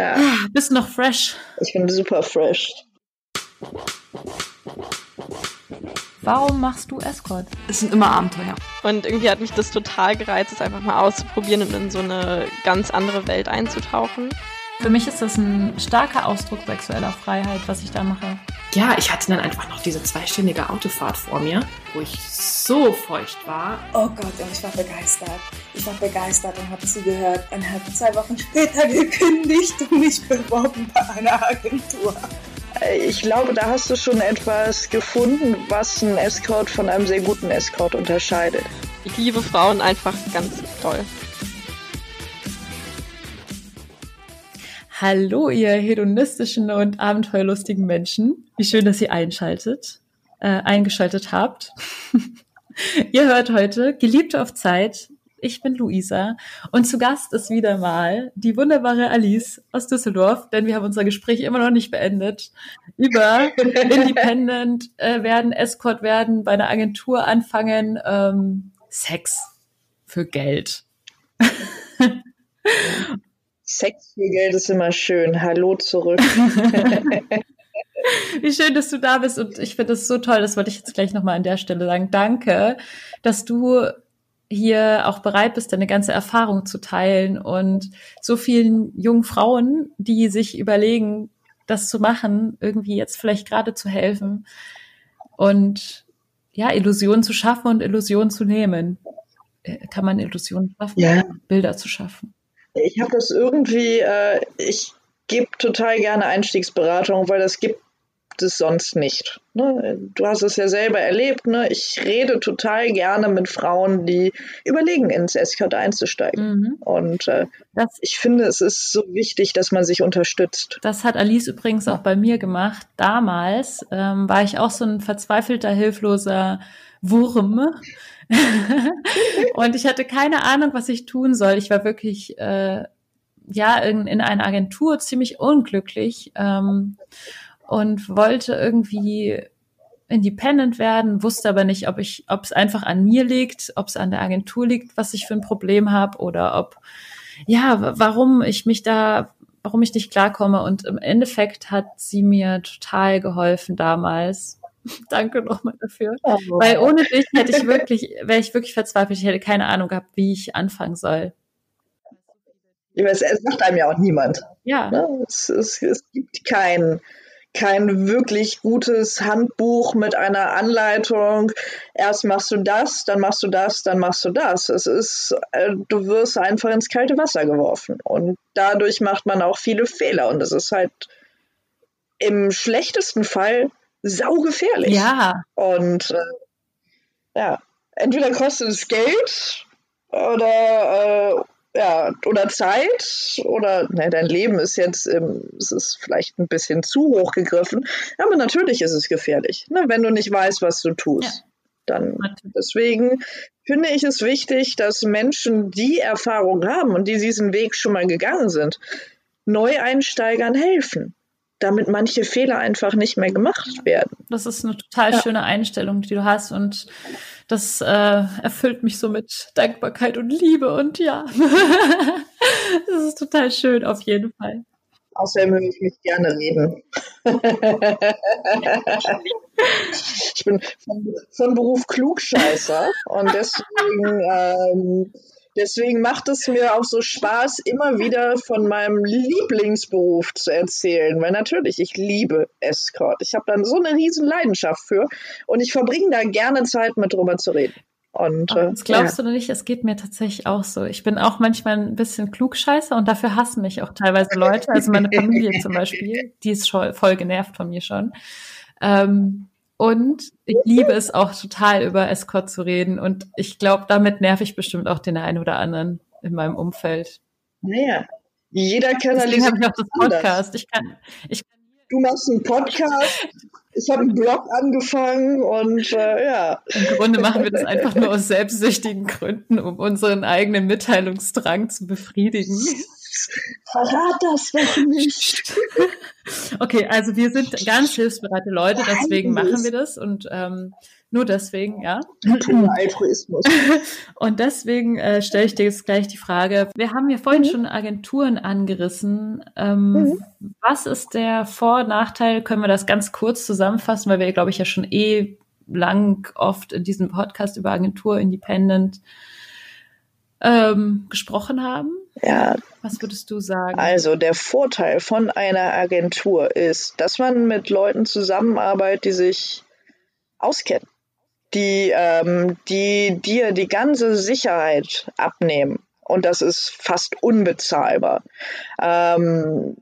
Ja. Ah, Bist noch fresh. Ich bin super fresh. Warum machst du Escort? Es sind immer Abenteuer. Und irgendwie hat mich das total gereizt, es einfach mal auszuprobieren und in so eine ganz andere Welt einzutauchen. Für mich ist das ein starker Ausdruck sexueller Freiheit, was ich da mache. Ja, ich hatte dann einfach noch diese zweistündige Autofahrt vor mir, wo ich so feucht war. Oh Gott, und ich war begeistert. Ich war begeistert und habe sie gehört und habe zwei Wochen später gekündigt und mich beworben bei einer Agentur. Ich glaube, da hast du schon etwas gefunden, was einen Escort von einem sehr guten Escort unterscheidet. Ich liebe Frauen einfach ganz toll. Hallo, ihr hedonistischen und abenteuerlustigen Menschen. Wie schön, dass ihr einschaltet, äh, eingeschaltet habt. ihr hört heute Geliebte auf Zeit. Ich bin Luisa und zu Gast ist wieder mal die wunderbare Alice aus Düsseldorf, denn wir haben unser Gespräch immer noch nicht beendet über Independent äh, werden, Escort werden, bei einer Agentur anfangen, ähm, Sex für Geld. Sex für Geld ist immer schön. Hallo zurück. Wie schön, dass du da bist und ich finde das so toll, das wollte ich jetzt gleich nochmal an der Stelle sagen. Danke, dass du hier auch bereit bist, deine ganze Erfahrung zu teilen und so vielen jungen Frauen, die sich überlegen, das zu machen, irgendwie jetzt vielleicht gerade zu helfen und ja, Illusionen zu schaffen und Illusionen zu nehmen. Äh, kann man Illusionen schaffen? Ja. Bilder zu schaffen. Ich habe das irgendwie, äh, ich gebe total gerne Einstiegsberatung, weil das gibt es sonst nicht. Ne? Du hast es ja selber erlebt. Ne? Ich rede total gerne mit Frauen, die überlegen, ins Escort einzusteigen. Mhm. Und äh, Das, ich finde, es ist so wichtig, dass man sich unterstützt. das hat Alice übrigens auch bei mir gemacht. Damals ähm, war ich auch so ein verzweifelter, hilfloser Wurm. und ich hatte keine Ahnung, was ich tun soll. Ich war wirklich äh, ja in, in einer Agentur ziemlich unglücklich ähm, und wollte irgendwie independent werden, wusste aber nicht, ob ich, ob es einfach an mir liegt, ob es an der Agentur liegt, was ich für ein Problem habe oder ob ja, warum ich mich da, warum ich nicht klarkomme. Und im Endeffekt hat sie mir total geholfen damals. Danke nochmal dafür. Weil ohne dich hätte ich wirklich, wäre ich wirklich verzweifelt. Ich hätte keine Ahnung gehabt, wie ich anfangen soll. Weiß, es sagt einem ja auch niemand. Ja, Ne? Es, es, es gibt kein, kein wirklich gutes Handbuch mit einer Anleitung. Erst machst du das, dann machst du das, dann machst du das. Es ist, äh, du wirst einfach ins kalte Wasser geworfen. Und dadurch macht man auch viele Fehler. Und es ist halt im schlechtesten Fall saugefährlich. ja, Und äh, ja, entweder kostet es Geld oder äh, ja, oder Zeit oder ne, dein Leben ist jetzt, ähm, es ist vielleicht ein bisschen zu hoch gegriffen, aber natürlich ist es gefährlich, ne, wenn du nicht weißt, was du tust. Ja. Dann deswegen finde ich es wichtig, dass Menschen, die Erfahrung haben und die diesen Weg schon mal gegangen sind, Neueinsteigern helfen, damit manche Fehler einfach nicht mehr gemacht werden. das ist eine total Ja. schöne Einstellung, die du hast und das äh, erfüllt mich so mit Dankbarkeit und Liebe und ja, das ist total schön auf jeden Fall. Außerdem höre ich mich gerne reden. ich bin von, von Beruf Klugscheißer und deswegen, ähm, deswegen macht es mir auch so Spaß, immer wieder von meinem Lieblingsberuf zu erzählen. Weil natürlich, ich liebe Escort. Ich habe dann so eine riesen Leidenschaft für und ich verbringe da gerne Zeit mit drüber zu reden. Und äh, Das glaubst du nicht, es geht mir tatsächlich auch so. Ich bin auch manchmal ein bisschen klugscheiße und dafür hassen mich auch teilweise Leute. Also meine Familie zum Beispiel, die ist schon voll genervt von mir schon. Ähm, und ich liebe es auch total über Escort zu reden und ich glaube, damit nerv ich bestimmt auch den einen oder anderen in meinem Umfeld. naja, jeder kanalisiert habe ich auch das. Podcast. Ich kann, ich Du machst einen Podcast, ich habe einen Blog angefangen und äh, ja. Im Grunde machen wir das einfach nur aus selbstsüchtigen Gründen, um unseren eigenen Mitteilungsdrang zu befriedigen. Verrat das doch nicht. okay, also wir sind ganz hilfsbereite Leute, deswegen machen wir das und ähm, nur deswegen, ja. Altruismus. Und deswegen äh, stelle ich dir jetzt gleich die Frage. Wir haben ja vorhin schon Agenturen angerissen. Ähm, Mhm. Was ist der Vor- und Nachteil? Können wir das ganz kurz zusammenfassen, weil wir, glaube ich, ja schon eh lang oft in diesem Podcast über Agentur Independent ähm, gesprochen haben. Ja, Was würdest du sagen? Also der Vorteil von einer Agentur ist, dass man mit Leuten zusammenarbeitet, die sich auskennen, die, ähm, die dir die ganze Sicherheit abnehmen. Und das ist fast unbezahlbar. Ähm,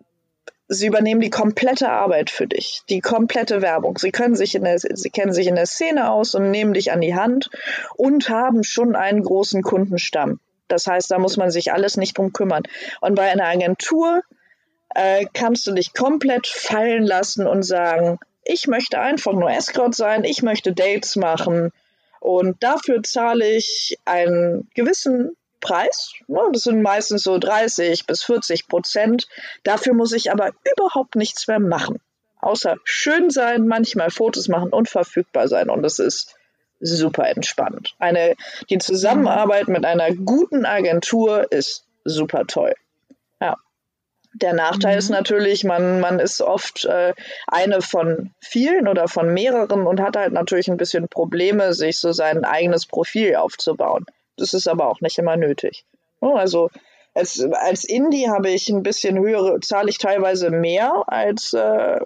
sie übernehmen die komplette Arbeit für dich, die komplette Werbung. Sie können sich in der, sie kennen sich in der Szene aus und nehmen dich an die Hand und haben schon einen großen Kundenstamm. Das heißt, da muss man sich alles nicht drum kümmern. Und bei einer Agentur äh, kannst du dich komplett fallen lassen und sagen, ich möchte einfach nur Escort sein, ich möchte Dates machen und dafür zahle ich einen gewissen Preis. Ne, das sind meistens so 30 bis 40 Prozent. Dafür muss ich aber überhaupt nichts mehr machen. Außer schön sein, manchmal Fotos machen und verfügbar sein. Und das ist super entspannt. Eine, die Zusammenarbeit mit einer guten Agentur ist super toll. Ja. Der Nachteil Mhm. ist natürlich, man, man ist oft äh, eine von vielen oder von mehreren und hat halt natürlich ein bisschen Probleme, sich so sein eigenes Profil aufzubauen. Das ist aber auch nicht immer nötig. Ja, Also als, als Indie habe ich ein bisschen höhere, zahle ich teilweise mehr als äh,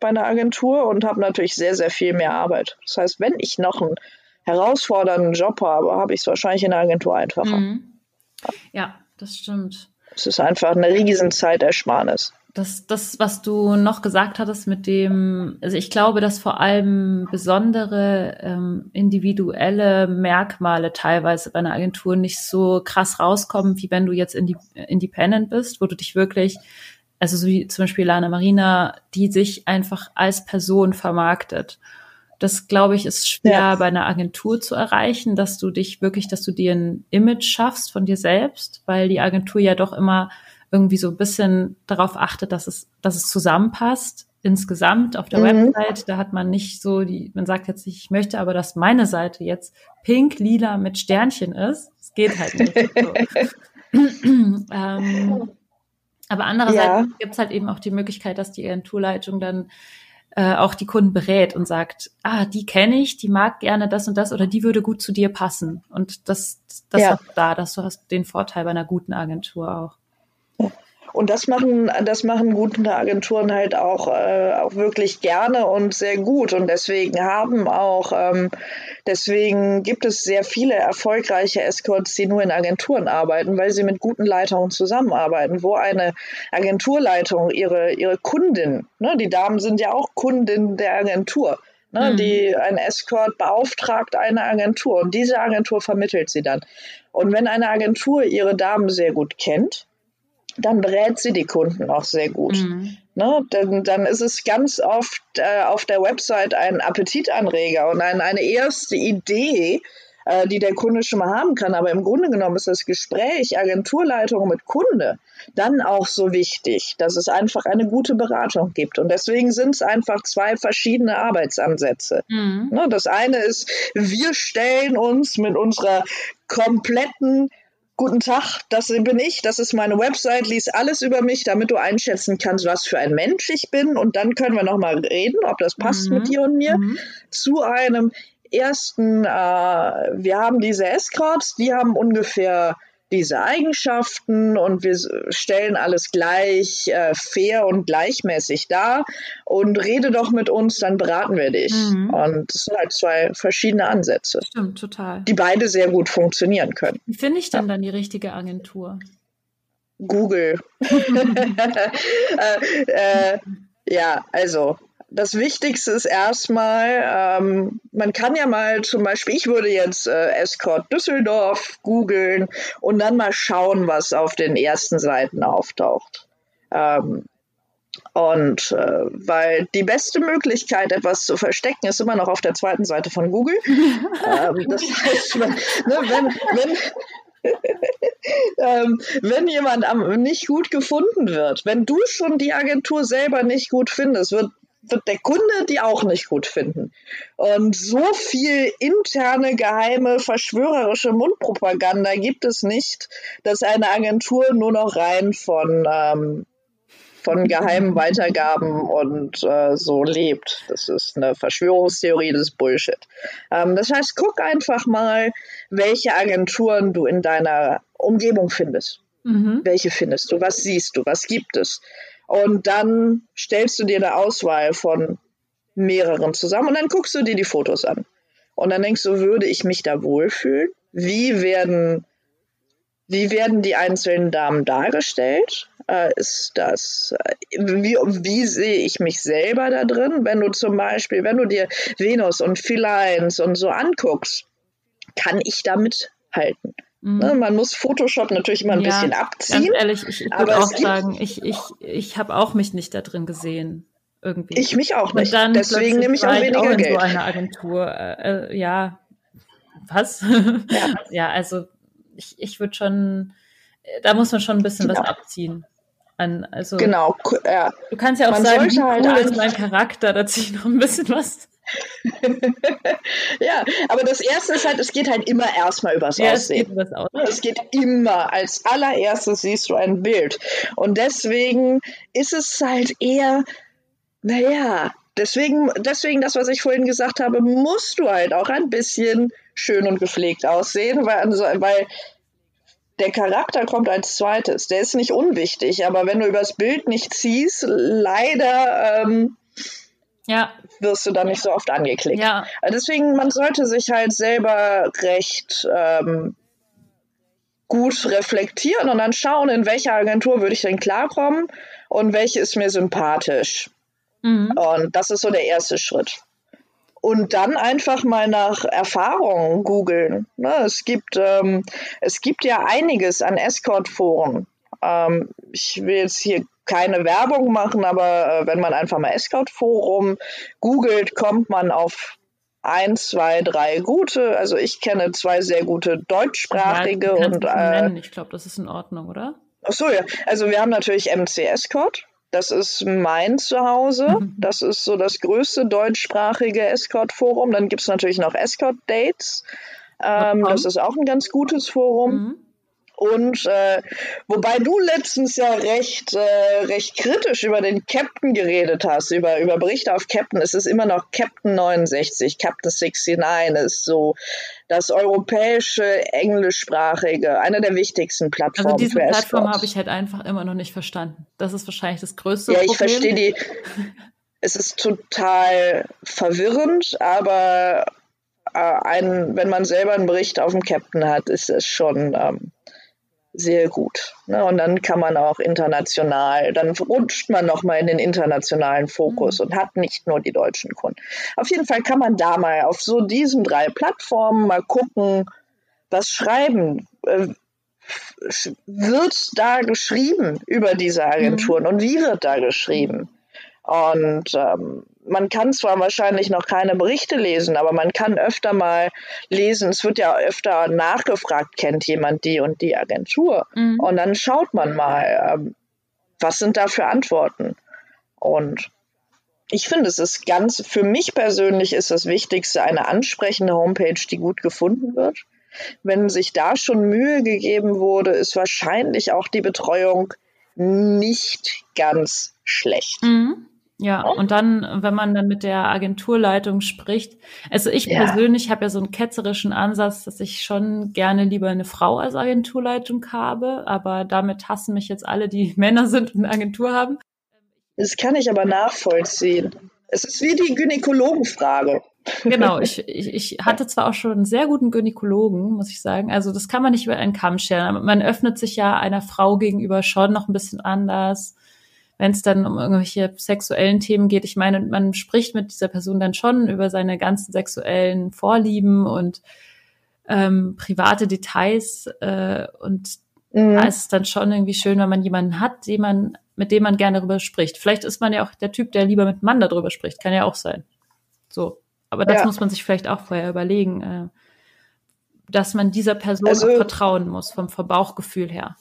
bei einer Agentur und habe natürlich sehr, sehr viel mehr Arbeit. Das heißt, wenn ich noch einen herausfordernden Job habe, habe ich es wahrscheinlich in der Agentur einfacher. Mhm. Ja, das stimmt. Es ist einfach eine riesen Zeitersparnis. Das, das, was du noch gesagt hattest mit dem, also ich glaube, dass vor allem besondere ähm, individuelle Merkmale teilweise bei einer Agentur nicht so krass rauskommen, wie wenn du jetzt indi independent bist, wo du dich wirklich, also so wie zum Beispiel Lana Marina, die sich einfach als Person vermarktet. Das, glaube ich, ist schwer Ja. bei einer Agentur zu erreichen, dass du dich wirklich, dass du dir ein Image schaffst von dir selbst, weil die Agentur ja doch immer irgendwie so ein bisschen darauf achtet, dass es, dass es zusammenpasst insgesamt auf der Mhm. Website. Da hat man nicht so die, man sagt jetzt nicht, ich möchte aber, dass meine Seite jetzt pink, lila mit Sternchen ist. Das geht halt nicht. So. ähm, aber andererseits Ja. gibt es halt eben auch die Möglichkeit, dass die Agenturleitung dann äh, auch die Kunden berät und sagt, ah, die kenne ich, die mag gerne das und das oder die würde gut zu dir passen. Und das, das Ja. du da, dass du hast den Vorteil bei einer guten Agentur auch. Und das machen, das machen gute Agenturen halt auch, äh, auch wirklich gerne und sehr gut. Und deswegen haben auch, ähm, deswegen gibt es sehr viele erfolgreiche Escorts, die nur in Agenturen arbeiten, weil sie mit guten Leitungen zusammenarbeiten, wo eine Agenturleitung ihre, ihre Kundin, ne, die Damen sind ja auch Kundin der Agentur. Ne, Mhm. die ein Escort beauftragt eine Agentur und diese Agentur vermittelt sie dann. Und wenn eine Agentur ihre Damen sehr gut kennt, dann berät sie die Kunden auch sehr gut. Mhm. Ne? Dann, dann ist es ganz oft äh, auf der Website ein Appetitanreger und ein, eine erste Idee, äh, die der Kunde schon mal haben kann. Aber im Grunde genommen ist das Gespräch Agenturleitung mit Kunde dann auch so wichtig, dass es einfach eine gute Beratung gibt. Und deswegen sind es einfach zwei verschiedene Arbeitsansätze. Mhm. Ne, Das eine ist, wir stellen uns mit unserer kompletten Guten Tag, das bin ich, das ist meine Website, lies alles über mich, damit du einschätzen kannst, was für ein Mensch ich bin. Und dann können wir nochmal reden, ob das passt Mhm. mit dir und mir. Mhm. Zu einem ersten, äh, wir haben diese Escorts, die haben ungefähr diese Eigenschaften und wir stellen alles gleich äh, fair und gleichmäßig dar und rede doch mit uns, dann beraten wir dich. Mhm. Und das sind halt zwei verschiedene Ansätze, Stimmt, total. die beide sehr gut funktionieren können. Wie finde ich denn dann die richtige Agentur? Google. äh, äh, ja, also das Wichtigste ist erstmal, ähm, man kann ja mal zum Beispiel, ich würde jetzt äh, Escort Düsseldorf googeln und dann mal schauen, was auf den ersten Seiten auftaucht. Ähm, und äh, weil die beste Möglichkeit, etwas zu verstecken, ist immer noch auf der zweiten Seite von Google. ähm, das heißt, ne, wenn, wenn, ähm, wenn jemand am, nicht gut gefunden wird, wenn du schon die Agentur selber nicht gut findest, wird, wird der Kunde die auch nicht gut finden. Und so viel interne, geheime, verschwörerische Mundpropaganda gibt es nicht, dass eine Agentur nur noch rein von ähm, von geheimen Weitergaben und äh, so lebt. Das ist eine Verschwörungstheorie, das ist Bullshit. Ähm, das heißt, guck einfach mal, welche Agenturen du in deiner Umgebung findest. Mhm. Welche findest du? Was siehst du? Was gibt es? Und dann stellst du dir eine Auswahl von mehreren zusammen und dann guckst du dir die Fotos an. Und dann denkst du, würde ich mich da wohlfühlen? Wie werden, wie werden die einzelnen Damen dargestellt? äh, ist das, äh, wie, wie sehe ich mich selber da drin? Wenn du zum Beispiel, wenn du dir Venus und Philines und so anguckst, kann ich damit halten? Mhm. Ne, man muss Photoshop natürlich immer ein ja, bisschen abziehen. Ganz ehrlich, ich, ich würde auch sagen, ich, ich, ich habe auch mich nicht da drin gesehen. Irgendwie. Ich mich auch nicht. Deswegen nehme ich auch weniger auch in Geld. So eine Agentur, äh, äh ja, was? Ja, ja also ich, ich würde schon, da muss man schon ein bisschen genau. was abziehen an. Also, genau, ja. Du kannst ja auch Man sagen, wie halt cool ist mein Charakter, da ziehe ich noch ein bisschen was. ja, aber das erste ist halt, es geht halt immer erstmal übers ja, Aussehen. Es geht, Aussehen. es geht immer, als allererstes siehst du ein Bild. Und deswegen ist es halt eher, naja, deswegen, deswegen das, was ich vorhin gesagt habe, musst du halt auch ein bisschen schön und gepflegt aussehen, weil, also, weil der Charakter kommt als zweites. Der ist nicht unwichtig, aber wenn du übers Bild nicht ziehst, leider ähm, ja. wirst du dann nicht so oft angeklickt. Ja. Deswegen, man sollte sich halt selber recht ähm, gut reflektieren und dann schauen, in welcher Agentur würde ich denn klarkommen und welche ist mir sympathisch. Mhm. Und das ist so der erste Schritt und dann einfach mal nach Erfahrungen googeln. Ne, es, gibt, ähm, es gibt ja einiges an Escort-Foren. Ähm, ich will jetzt hier keine Werbung machen, aber äh, wenn man einfach mal Escort-Forum googelt, kommt man auf ein, zwei, drei gute. Also ich kenne zwei sehr gute deutschsprachige ja, und äh, ich glaube, das ist in Ordnung, oder? Ach so ja. Also wir haben natürlich MC Escort. Das ist mein Zuhause. Mhm. Das ist so das größte deutschsprachige Escort-Forum. Dann gibt es natürlich noch Escort-Dates. Ähm, das ist auch ein ganz gutes Forum. Mhm. Und äh, wobei du letztens ja recht, äh, recht kritisch über den Captain geredet hast, über, über Berichte auf Captain, es ist immer noch Captain 69, Captain 69 ist so das europäische, englischsprachige, eine der wichtigsten Plattformen. Also diese Plattform habe ich halt einfach immer noch nicht verstanden. Das ist wahrscheinlich das größte ja, Problem. Ja, ich verstehe die. Es ist total verwirrend, aber äh, ein, wenn man selber einen Bericht auf dem Captain hat, ist es schon ähm, sehr gut. Ne? Und dann kann man auch international, dann rutscht man nochmal in den internationalen Fokus mhm. und hat nicht nur die deutschen Kunden. Auf jeden Fall kann man da mal auf so diesen drei Plattformen mal gucken, was schreiben. Äh, wird da geschrieben über diese Agenturen mhm. und wie wird da geschrieben? Und ähm, man kann zwar wahrscheinlich noch keine Berichte lesen, aber man kann öfter mal lesen. Es wird ja öfter nachgefragt, kennt jemand die und die Agentur? Mhm. Und dann schaut man mal, ähm, was sind da für Antworten? Und ich finde, es ist ganz, für mich persönlich ist das Wichtigste eine ansprechende Homepage, die gut gefunden wird. Wenn sich da schon Mühe gegeben wurde, ist wahrscheinlich auch die Betreuung nicht ganz schlecht. Mhm. Ja, und dann, wenn man dann mit der Agenturleitung spricht, also ich ja. persönlich habe ja so einen ketzerischen Ansatz, dass ich schon gerne lieber eine Frau als Agenturleitung habe, aber damit hassen mich jetzt alle, die Männer sind und eine Agentur haben. Das kann ich aber nachvollziehen. Es ist wie die Gynäkologenfrage. Genau, ich, ich, ich hatte zwar auch schon einen sehr guten Gynäkologen, muss ich sagen. Also das kann man nicht über einen Kamm scheren. Aber man öffnet sich ja einer Frau gegenüber schon noch ein bisschen anders wenn es dann um irgendwelche sexuellen Themen geht. Ich meine, man spricht mit dieser Person dann schon über seine ganzen sexuellen Vorlieben und ähm, private Details äh, und mhm. da ist es dann schon irgendwie schön, wenn man jemanden hat, den man, mit dem man gerne darüber spricht. Vielleicht ist man ja auch der Typ, der lieber mit Mann darüber spricht, kann ja auch sein. So. Aber das ja. muss man sich vielleicht auch vorher überlegen. Äh, dass man dieser Person Also- auch vertrauen muss, vom, vom Bauchgefühl her.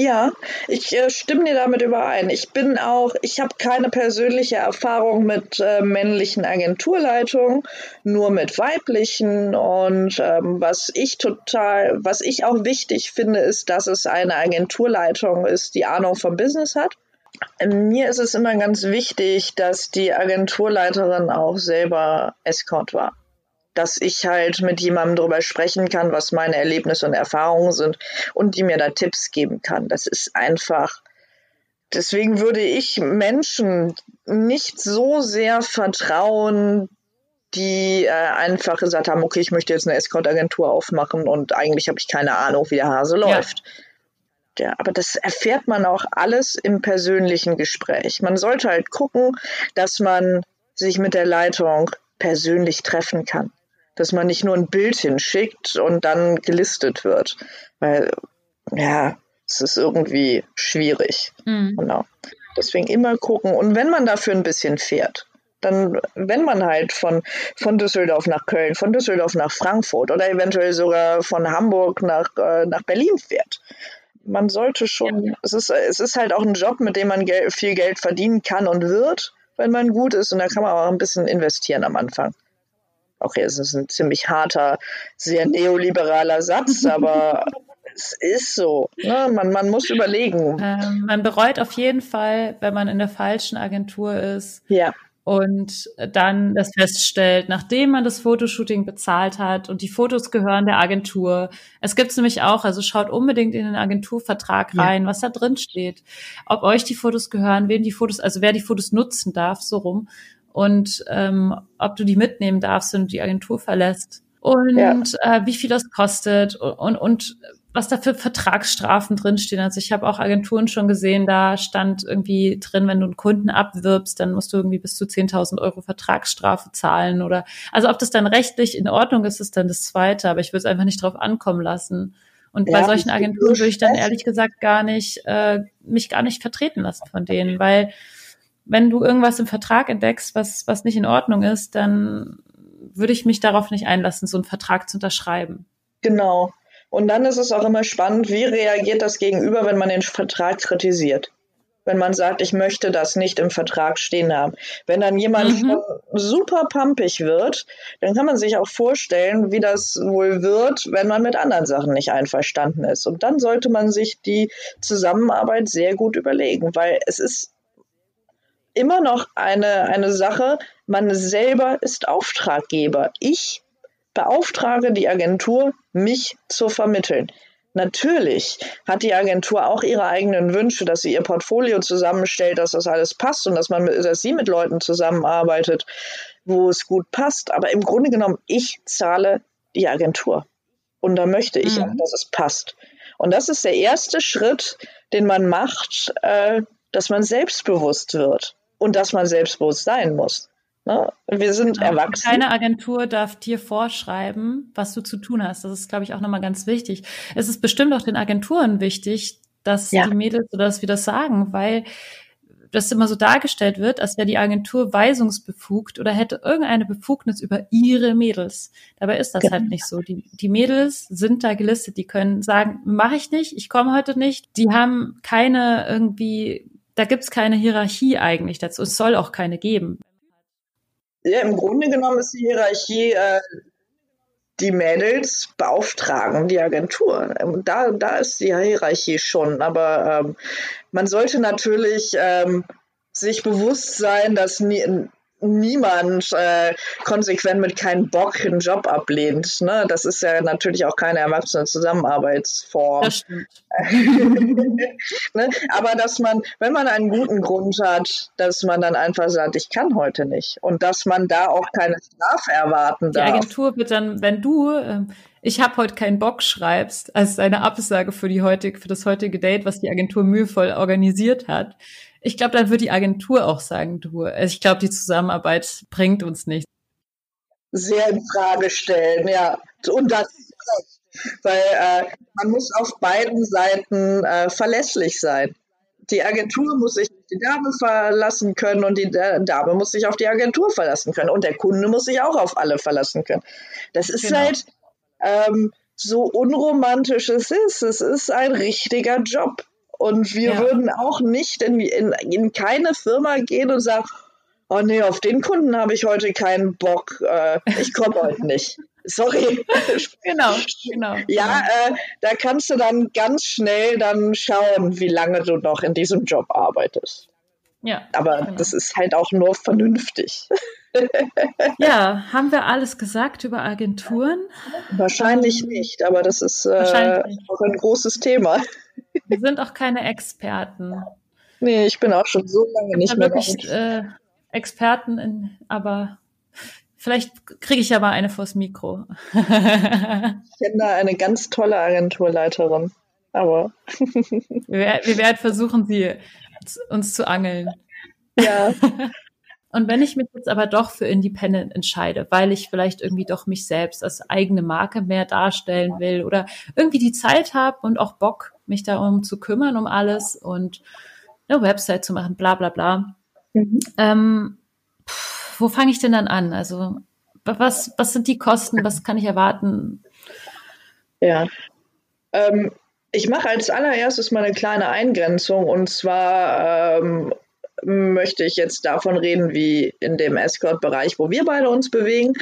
Ja, ich äh, stimme dir damit überein. Ich bin auch, ich habe keine persönliche Erfahrung mit äh, männlichen Agenturleitungen, nur mit weiblichen. Und ähm, was ich total, was ich auch wichtig finde, ist, dass es eine Agenturleitung ist, die Ahnung vom Business hat. Mir ist es immer ganz wichtig, dass die Agenturleiterin auch selber Escort war. Dass ich halt mit jemandem darüber sprechen kann, was meine Erlebnisse und Erfahrungen sind und die mir da Tipps geben kann. Das ist einfach. Deswegen würde ich Menschen nicht so sehr vertrauen, die äh, einfach gesagt haben, okay, ich möchte jetzt eine Escort-Agentur aufmachen und eigentlich habe ich keine Ahnung, wie der Hase Ja. läuft. Ja, aber das erfährt man auch alles im persönlichen Gespräch. Man sollte halt gucken, dass man sich mit der Leitung persönlich treffen kann. Dass man nicht nur ein Bild hinschickt und dann gelistet wird. Weil, ja, es ist irgendwie schwierig. Mhm. Genau. Deswegen immer gucken. Und wenn man dafür ein bisschen fährt, dann, wenn man halt von, von Düsseldorf nach Köln, von Düsseldorf nach Frankfurt oder eventuell sogar von Hamburg nach, äh, nach Berlin fährt, man sollte schon, es, ist, es ist halt auch ein Job, mit dem man Gel viel Geld verdienen kann und wird, wenn man gut ist. Und da kann man auch ein bisschen investieren am Anfang. Okay, es ist ein ziemlich harter, sehr neoliberaler Satz, aber es ist so. Ne? Man, man muss überlegen. Ähm, man bereut auf jeden Fall, wenn man in der falschen Agentur ist Ja, und dann das feststellt, nachdem man das Fotoshooting bezahlt hat und die Fotos gehören der Agentur. Es gibt's nämlich auch, also schaut unbedingt in den Agenturvertrag Ja. rein, was da drin steht, ob euch die Fotos gehören, wem die Fotos, also wer die Fotos nutzen darf, so rum und ähm, ob du die mitnehmen darfst, du die Agentur verlässt und Ja. äh, wie viel das kostet und, und, und was da für Vertragsstrafen drinstehen. Also ich habe auch Agenturen schon gesehen, da stand irgendwie drin, wenn du einen Kunden abwirbst, dann musst du irgendwie bis zu 10.000 Euro Vertragsstrafe zahlen oder, also ob das dann rechtlich in Ordnung ist, ist dann das Zweite, aber ich würde es einfach nicht drauf ankommen lassen. Und bei Ja, solchen das ist Agenturen würde ich dann ehrlich gesagt gar nicht, äh, mich gar nicht vertreten lassen von denen, weil wenn du irgendwas im Vertrag entdeckst, was, was nicht in Ordnung ist, dann würde ich mich darauf nicht einlassen, so einen Vertrag zu unterschreiben. Genau. Und dann ist es auch immer spannend, wie reagiert das Gegenüber, wenn man den Vertrag kritisiert. Wenn man sagt, ich möchte das nicht im Vertrag stehen haben. Wenn dann jemand Mhm. schon super pampig wird, dann kann man sich auch vorstellen, wie das wohl wird, wenn man mit anderen Sachen nicht einverstanden ist. Und dann sollte man sich die Zusammenarbeit sehr gut überlegen, weil es ist immer noch eine, eine Sache, man selber ist Auftraggeber. Ich beauftrage die Agentur, mich zu vermitteln. Natürlich hat die Agentur auch ihre eigenen Wünsche, dass sie ihr Portfolio zusammenstellt, dass das alles passt und dass man, dass sie mit Leuten zusammenarbeitet, wo es gut passt. Aber im Grunde genommen, ich zahle die Agentur. Und da möchte ich Mhm. auch, dass es passt. Und das ist der erste Schritt, den man macht, äh, dass man selbstbewusst wird und dass man selbstbewusst sein muss. Ne? Wir sind Ja, erwachsen. Keine Agentur darf dir vorschreiben, was du zu tun hast. Das ist, glaube ich, auch nochmal ganz wichtig. Es ist bestimmt auch den Agenturen wichtig, dass Ja. die Mädels oder dass wir das sagen, weil das immer so dargestellt wird, als wäre die Agentur weisungsbefugt oder hätte irgendeine Befugnis über ihre Mädels. Dabei ist das Genau. halt nicht so. Die, die Mädels sind da gelistet, die können sagen, mache ich nicht, ich komme heute nicht. Die haben keine irgendwie, da gibt's keine Hierarchie eigentlich dazu. Es soll auch keine geben. Ja, im Grunde genommen ist die Hierarchie, äh, die Mädels beauftragen die Agentur. Ähm, Da, da ist die Hierarchie schon. Aber ähm, man sollte natürlich ähm, sich bewusst sein, dass nie, niemand äh, konsequent mit keinem Bock einen Job ablehnt. Ne? Das ist ja natürlich auch keine erwachsene Zusammenarbeitsform. Das ne? Aber dass man, wenn man einen guten Grund hat, dass man dann einfach sagt, ich kann heute nicht. Und dass man da auch keine Strafe erwarten Die darf. Agentur wird dann, wenn du, ähm, ich habe heute keinen Bock schreibst, als eine Absage für die heutige, für das heutige Date, was die Agentur mühevoll organisiert hat. Ich glaube, dann wird die Agentur auch sagen, du, also ich glaube, die Zusammenarbeit bringt uns nichts. Sehr in Frage stellen, ja. Und das. Weil äh, man muss auf beiden Seiten äh, verlässlich sein. Die Agentur muss sich auf die Dame verlassen können und die Da- Dame muss sich auf die Agentur verlassen können. Und der Kunde muss sich auch auf alle verlassen können. Das ist Genau. halt, ähm, so unromantisch es ist, es ist ein richtiger Job. Und wir ja. würden auch nicht in, in, in keine Firma gehen und sagen, oh nee, auf den Kunden habe ich heute keinen Bock, äh, ich komme heute nicht. Sorry. Genau, genau. Ja. Äh, da kannst du dann ganz schnell dann schauen, wie lange du noch in diesem Job arbeitest. Ja. Aber genau. das ist halt auch nur vernünftig. Ja, haben wir alles gesagt über Agenturen? Wahrscheinlich ähm, nicht, aber das ist äh, auch ein großes Thema. Wir sind auch keine Experten. Nee, ich bin auch schon so lange nicht mehr wirklich, äh, Experten, in, aber vielleicht kriege ich ja mal eine vors Mikro. ich kenne da eine ganz tolle Agenturleiterin, aber wir, wir werden versuchen, sie uns zu angeln. Ja. Und wenn ich mich jetzt aber doch für Independent entscheide, weil ich vielleicht irgendwie doch mich selbst als eigene Marke mehr darstellen will oder irgendwie die Zeit habe und auch Bock, mich darum zu kümmern, um alles und eine Website zu machen, bla bla bla. Mhm. Ähm, pff, wo fange ich denn dann an? Also was, was sind die Kosten? Was kann ich erwarten? Ja. Ähm, ich mache als allererstes mal eine kleine Eingrenzung und zwar ähm, möchte ich jetzt davon reden, wie in dem Escort-Bereich, wo wir beide uns bewegen.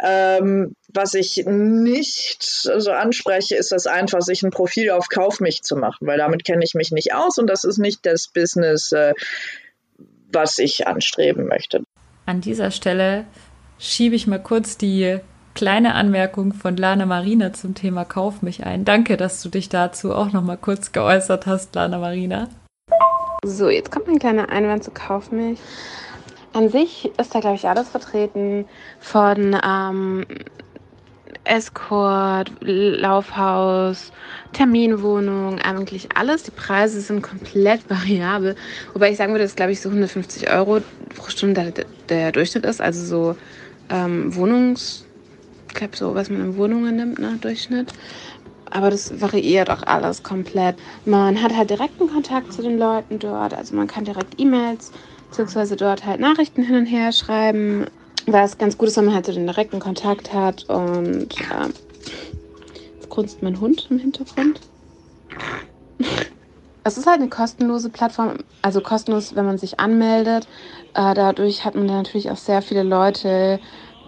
Ähm, was ich nicht so anspreche, ist das einfach, sich ein Profil auf Kauf mich zu machen, weil damit kenne ich mich nicht aus und das ist nicht das Business, äh, was ich anstreben möchte. An dieser Stelle schiebe ich mal kurz die kleine Anmerkung von Lana Marina zum Thema Kauf mich ein. Danke, dass du dich dazu auch noch mal kurz geäußert hast, Lana Marina. So, jetzt kommt ein kleiner Einwand zu Kauf mich. An sich ist da, glaube ich, alles vertreten von ähm, Escort, Laufhaus, Terminwohnung, eigentlich alles. Die Preise sind komplett variabel. Wobei ich sagen würde, dass, glaube ich, so 150 Euro pro Stunde der, der Durchschnitt ist. Also so ähm, Wohnungs... Ich glaube, so, was man in Wohnungen nimmt, ne, Durchschnitt. Aber das variiert auch alles komplett. Man hat halt direkten Kontakt zu den Leuten dort. Also man kann direkt E-Mails beziehungsweise dort halt Nachrichten hin und her schreiben. Was ganz gut ist, wenn man halt so den direkten Kontakt hat. Und ähm, jetzt grunzt mein Hund im Hintergrund. Es ist halt eine kostenlose Plattform, also kostenlos, wenn man sich anmeldet. Äh, dadurch hat man natürlich auch sehr viele Leute,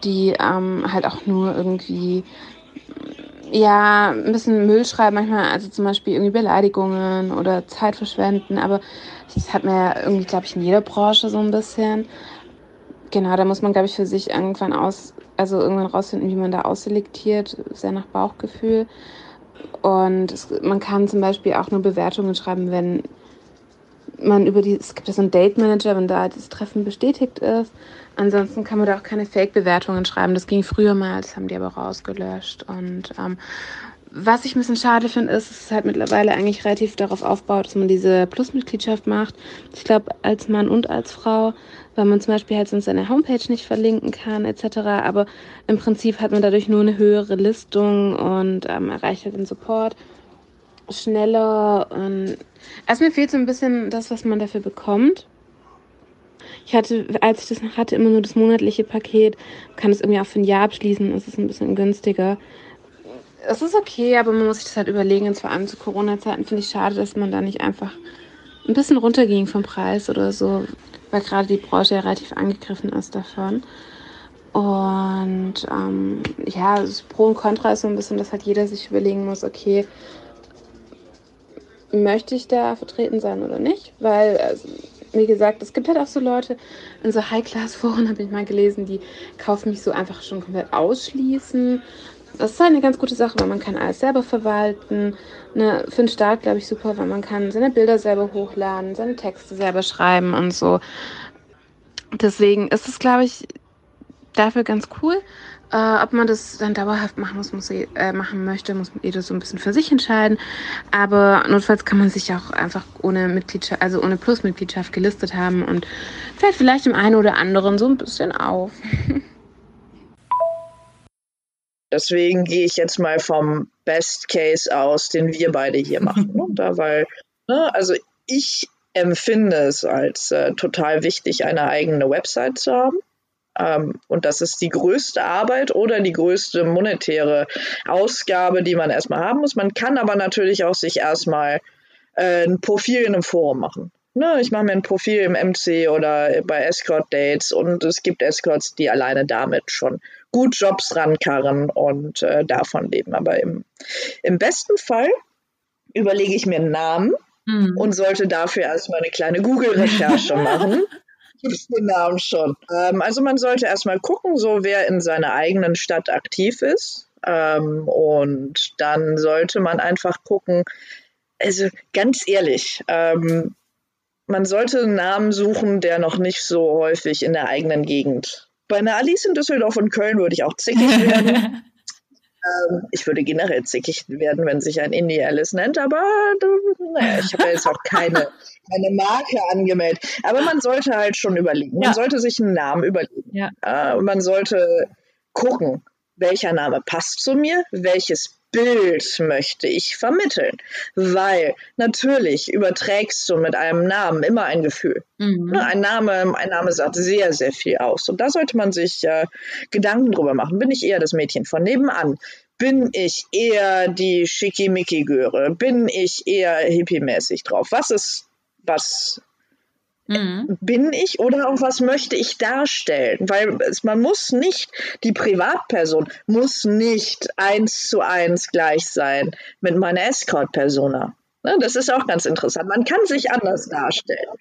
die ähm, halt auch nur irgendwie ja, ein bisschen Müll schreiben manchmal, also zum Beispiel irgendwie Beleidigungen oder Zeit verschwenden, aber das hat man ja irgendwie, glaube ich, in jeder Branche so ein bisschen. Genau, da muss man, glaube ich, für sich irgendwann aus, also irgendwann rausfinden, wie man da ausselektiert, sehr nach Bauchgefühl. Und es, man kann zum Beispiel auch nur Bewertungen schreiben, wenn man über die, es gibt ja so einen Date Manager, wenn da das Treffen bestätigt ist. Ansonsten kann man da auch keine Fake-Bewertungen schreiben. Das ging früher mal, das haben die aber rausgelöscht. Und ähm, was ich ein bisschen schade finde, ist, dass es halt mittlerweile eigentlich relativ darauf aufbaut, dass man diese Plusmitgliedschaft macht. Ich glaube, als Mann und als Frau, weil man zum Beispiel halt sonst seine Homepage nicht verlinken kann, etc. Aber im Prinzip hat man dadurch nur eine höhere Listung und ähm, erreicht halt den Support schneller. Und also mir fehlt so ein bisschen das, was man dafür bekommt. Ich hatte, als ich das noch hatte, immer nur das monatliche Paket. Man kann es irgendwie auch für ein Jahr abschließen. Es ist ein bisschen günstiger. Es ist okay, aber man muss sich das halt überlegen. Und vor allem zu Corona-Zeiten finde ich schade, dass man da nicht einfach ein bisschen runterging vom Preis oder so, weil gerade die Branche ja relativ angegriffen ist davon. Und ähm, ja, das Pro und Contra ist so ein bisschen, dass halt jeder sich überlegen muss, okay, möchte ich da vertreten sein oder nicht? Weil, also, wie gesagt, es gibt halt auch so Leute, in so High-Class-Foren habe ich mal gelesen, die kaufen mich so einfach schon komplett ausschließen. Das ist halt eine ganz gute Sache, weil man kann alles selber verwalten. Ne, für den Start, glaube ich, super, weil man kann seine Bilder selber hochladen, seine Texte selber schreiben und so. Deswegen ist es, glaube ich, dafür ganz cool. Äh, ob man das dann dauerhaft machen muss, muss äh, machen möchte, muss jeder so ein bisschen für sich entscheiden. Aber notfalls kann man sich auch einfach ohne Mitgliedschaft, also ohne Plusmitgliedschaft gelistet haben und fällt vielleicht dem einen oder anderen so ein bisschen auf. Deswegen gehe ich jetzt mal vom Best Case aus, den wir beide hier machen. Ne? Da, weil, ne, also ich empfinde es als äh, total wichtig, eine eigene Website zu haben und das ist die größte Arbeit oder die größte monetäre Ausgabe, die man erstmal haben muss. Man kann aber natürlich auch sich erstmal äh, ein Profil in einem Forum machen. Ne, ich mache mir ein Profil im MC oder bei Escort Dates und es gibt Escorts, die alleine damit schon gut Jobs rankarren und äh, davon leben. Aber im, im besten Fall überlege ich mir einen Namen mhm. und sollte dafür erstmal eine kleine Google-Recherche machen. Gibt es den Namen schon? Ähm, also man sollte erstmal gucken, so wer in seiner eigenen Stadt aktiv ist. Ähm, und dann sollte man einfach gucken, also ganz ehrlich, ähm, man sollte einen Namen suchen, der noch nicht so häufig in der eigenen Gegend. Bei einer Alice in Düsseldorf und Köln würde ich auch zickig werden. Ähm, ich würde generell zickig werden, wenn sich ein Indie Alice nennt, aber naja, ich habe ja jetzt auch keine, keine Marke angemeldet. Aber man sollte halt schon überlegen. Man ja. sollte sich einen Namen überlegen. Ja. Äh, man sollte gucken, welcher Name passt zu mir, welches Bild möchte ich vermitteln. Weil natürlich überträgst du mit einem Namen immer ein Gefühl. Mhm. Ne, ein, Name, ein Name sagt sehr, sehr viel aus. Und da sollte man sich äh, Gedanken drüber machen. Bin ich eher das Mädchen von nebenan? Bin ich eher die Schickimicki-Göre? Bin ich eher hippie-mäßig drauf? Was ist was Mhm. Bin ich oder auch was möchte ich darstellen? Weil es, man muss nicht, die Privatperson muss nicht eins zu eins gleich sein mit meiner Escort-Persona. Ne, das ist auch ganz interessant. Man kann sich anders darstellen.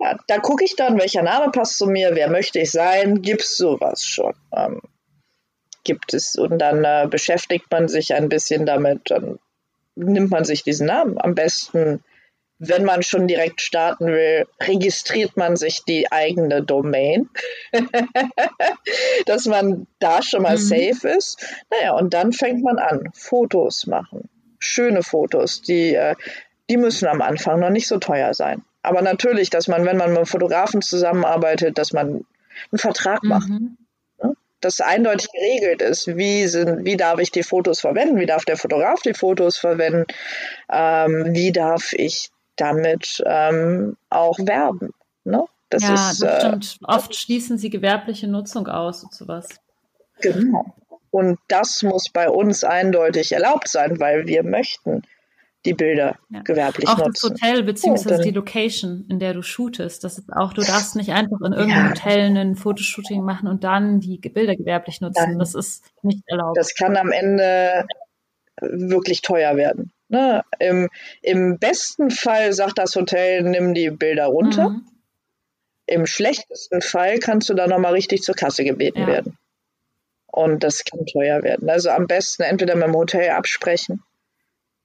Ja, da gucke ich dann, welcher Name passt zu mir, wer möchte ich sein, gibt es sowas schon. Ähm, gibt es und dann äh, beschäftigt man sich ein bisschen damit, dann nimmt man sich diesen Namen. Am besten wenn man schon direkt starten will, registriert man sich die eigene Domain, dass man da schon mal mhm. safe ist. Naja, und dann fängt man an, Fotos machen. Schöne Fotos, die, äh, die müssen am Anfang noch nicht so teuer sein. Aber natürlich, dass man, wenn man mit einem Fotografen zusammenarbeitet, dass man einen Vertrag macht. Mhm ne? dass eindeutig geregelt ist, wie, sind, wie darf ich die Fotos verwenden, wie darf der Fotograf die Fotos verwenden, ähm, wie darf ich damit ähm, auch werben. Ne? Das ja, ist, das stimmt. Äh, Oft schließen sie gewerbliche Nutzung aus und sowas. Genau. Und das muss bei uns eindeutig erlaubt sein, weil wir möchten die Bilder ja. gewerblich auch nutzen. Auch das Hotel beziehungsweise oh, die Location, in der du shootest. Das ist auch, du darfst nicht einfach in irgendeinem ja. Hotel ein Fotoshooting machen und dann die Bilder gewerblich nutzen. Nein. Das ist nicht erlaubt. Das kann am Ende wirklich teuer werden. Ne? Im, Im besten Fall sagt das Hotel, nimm die Bilder runter. Mhm. Im schlechtesten Fall kannst du da nochmal richtig zur Kasse gebeten ja. werden. Und das kann teuer werden. Also am besten entweder mit dem Hotel absprechen.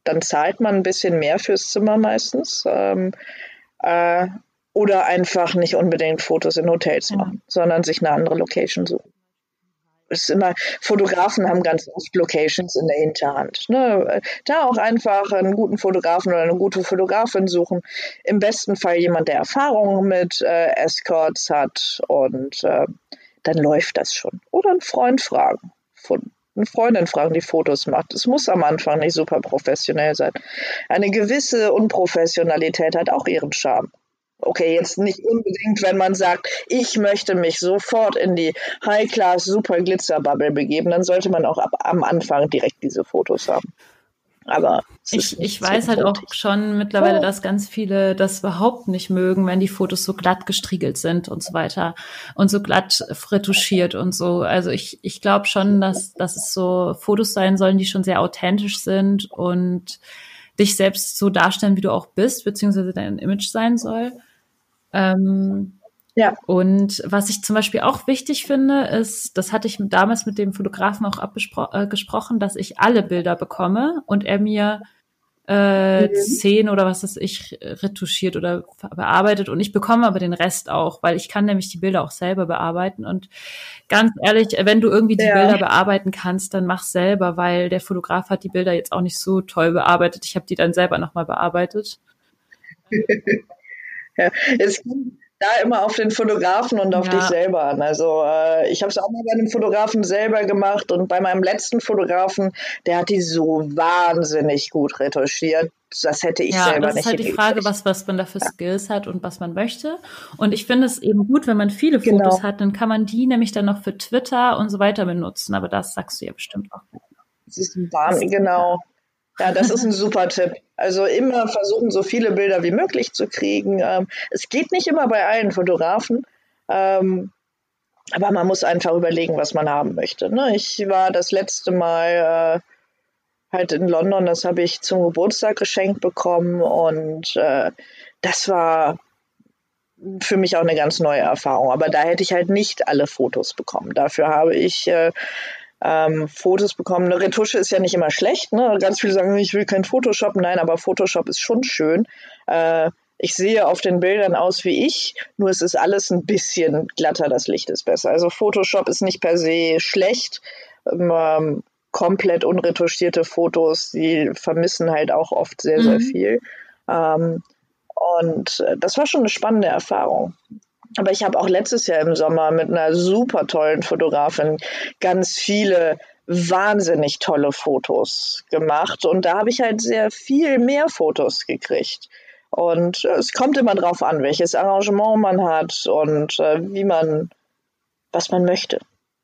Dann zahlt man ein bisschen mehr fürs Zimmer meistens. Ähm, äh, oder einfach nicht unbedingt Fotos in Hotels machen, ja. sondern sich eine andere Location suchen ist immer, Fotografen haben ganz oft Locations in der Hinterhand. Ne? Da auch einfach einen guten Fotografen oder eine gute Fotografin suchen. Im besten Fall jemand, der Erfahrung mit äh, Escorts hat und äh, dann läuft das schon. Oder einen Freund fragen. Von, eine Freundin fragen, die Fotos macht. Es muss am Anfang nicht super professionell sein. Eine gewisse Unprofessionalität hat auch ihren Charme. Okay, jetzt nicht unbedingt, wenn man sagt, ich möchte mich sofort in die High-Class Super Glitzer Bubble begeben, dann sollte man auch ab, am Anfang direkt diese Fotos haben. Aber ich, ich weiß halt auch schon mittlerweile, dass ganz viele das überhaupt nicht mögen, wenn die Fotos so glatt gestriegelt sind und so weiter und so glatt retuschiert und so. Also ich, ich glaube schon, dass, dass es so Fotos sein sollen, die schon sehr authentisch sind und dich selbst so darstellen, wie du auch bist, beziehungsweise dein Image sein soll. Ähm, ja. Und was ich zum Beispiel auch wichtig finde, ist, das hatte ich damals mit dem Fotografen auch abgesprochen, äh, dass ich alle Bilder bekomme und er mir äh, mhm. zehn oder was das ich retuschiert oder bearbeitet und ich bekomme aber den Rest auch, weil ich kann nämlich die Bilder auch selber bearbeiten und ganz ehrlich, wenn du irgendwie die ja. Bilder bearbeiten kannst, dann mach selber, weil der Fotograf hat die Bilder jetzt auch nicht so toll bearbeitet. Ich habe die dann selber nochmal bearbeitet. Ja, es kommt da immer auf den Fotografen und auf ja. dich selber an. Also äh, ich habe es auch mal bei einem Fotografen selber gemacht und bei meinem letzten Fotografen, der hat die so wahnsinnig gut retuschiert. das hätte ich ja, selber das nicht ist halt die Frage, was, was man da für Skills hat und was man möchte. Und ich finde es eben gut, wenn man viele Genau. Fotos hat, dann kann man die nämlich dann noch für Twitter und so weiter benutzen. Aber das sagst du ja bestimmt auch. Das ist ein Wahnsinn, genau. Ja, das ist ein super Tipp. Also immer versuchen, so viele Bilder wie möglich zu kriegen. Ähm, es geht nicht immer bei allen Fotografen, ähm, aber man muss einfach überlegen, was man haben möchte. Ne? Ich war das letzte Mal äh, halt in London, das habe ich zum Geburtstag geschenkt bekommen und äh, das war für mich auch eine ganz neue Erfahrung. Aber da hätte ich halt nicht alle Fotos bekommen. Dafür habe ich äh, ähm, Fotos bekommen. Eine Retusche ist ja nicht immer schlecht. Ne? Ganz viele sagen, ich will kein Photoshop. Nein, aber Photoshop ist schon schön. Äh, ich sehe auf den Bildern aus wie ich, nur es ist alles ein bisschen glatter, das Licht ist besser. Also Photoshop ist nicht per se schlecht. Ähm, komplett unretuschierte Fotos, die vermissen halt auch oft sehr, sehr Mhm. viel. Ähm, und äh, das war schon eine spannende Erfahrung. Aber ich habe auch letztes Jahr im Sommer mit einer super tollen Fotografin ganz viele wahnsinnig tolle Fotos gemacht. Und da habe ich halt sehr viel mehr Fotos gekriegt. Und äh, es kommt immer drauf an, welches Arrangement man hat und äh, wie man, was man möchte.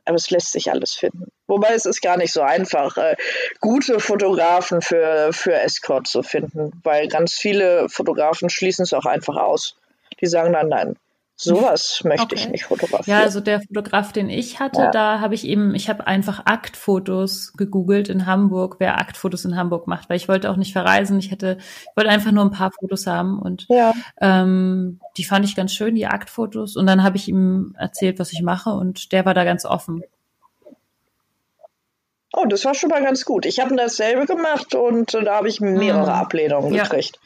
Aber es lässt sich alles finden. Wobei es ist gar nicht so einfach, äh, gute Fotografen für, für Escort zu finden, weil ganz viele Fotografen schließen es auch einfach aus. Die sagen dann, nein, sowas möchte ich Okay. nicht fotografieren. Ja, also der Fotograf, den ich hatte, Ja. da habe ich eben, ich habe einfach Aktfotos gegoogelt in Hamburg, wer Aktfotos in Hamburg macht, weil ich wollte auch nicht verreisen. Ich hätte, ich wollte einfach nur ein paar Fotos haben und ja. ähm, die fand ich ganz schön, die Aktfotos. Und dann habe ich ihm erzählt, was ich mache und der war da ganz offen. Oh, das war schon mal ganz gut. Ich habe dasselbe gemacht und äh, da habe ich mehrere Mhm. Ablehnungen Ja. gekriegt.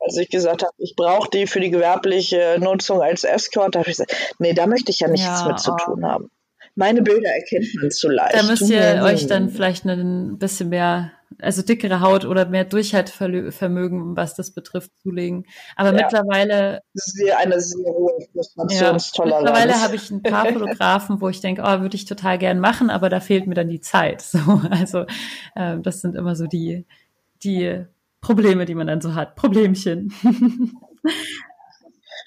Als ich gesagt habe, ich brauche die für die gewerbliche Nutzung als Escort, da habe ich gesagt, nee, da möchte ich ja nichts Ja, mit zu oh. tun haben. Meine Bilder erkennt man zu leicht. Da müsst ihr Hm. euch dann vielleicht ein bisschen mehr, also dickere Haut oder mehr Durchhaltevermögen, was das betrifft, zulegen. Aber Ja. mittlerweile sehr, eine sehr hohe Ja, Frustrationstoleranz. mittlerweile habe ich ein paar Fotografen, wo ich denke, oh, würde ich total gern machen, aber da fehlt mir dann die Zeit. So, also ähm, das sind immer so die die Probleme, die man dann so hat. Problemchen.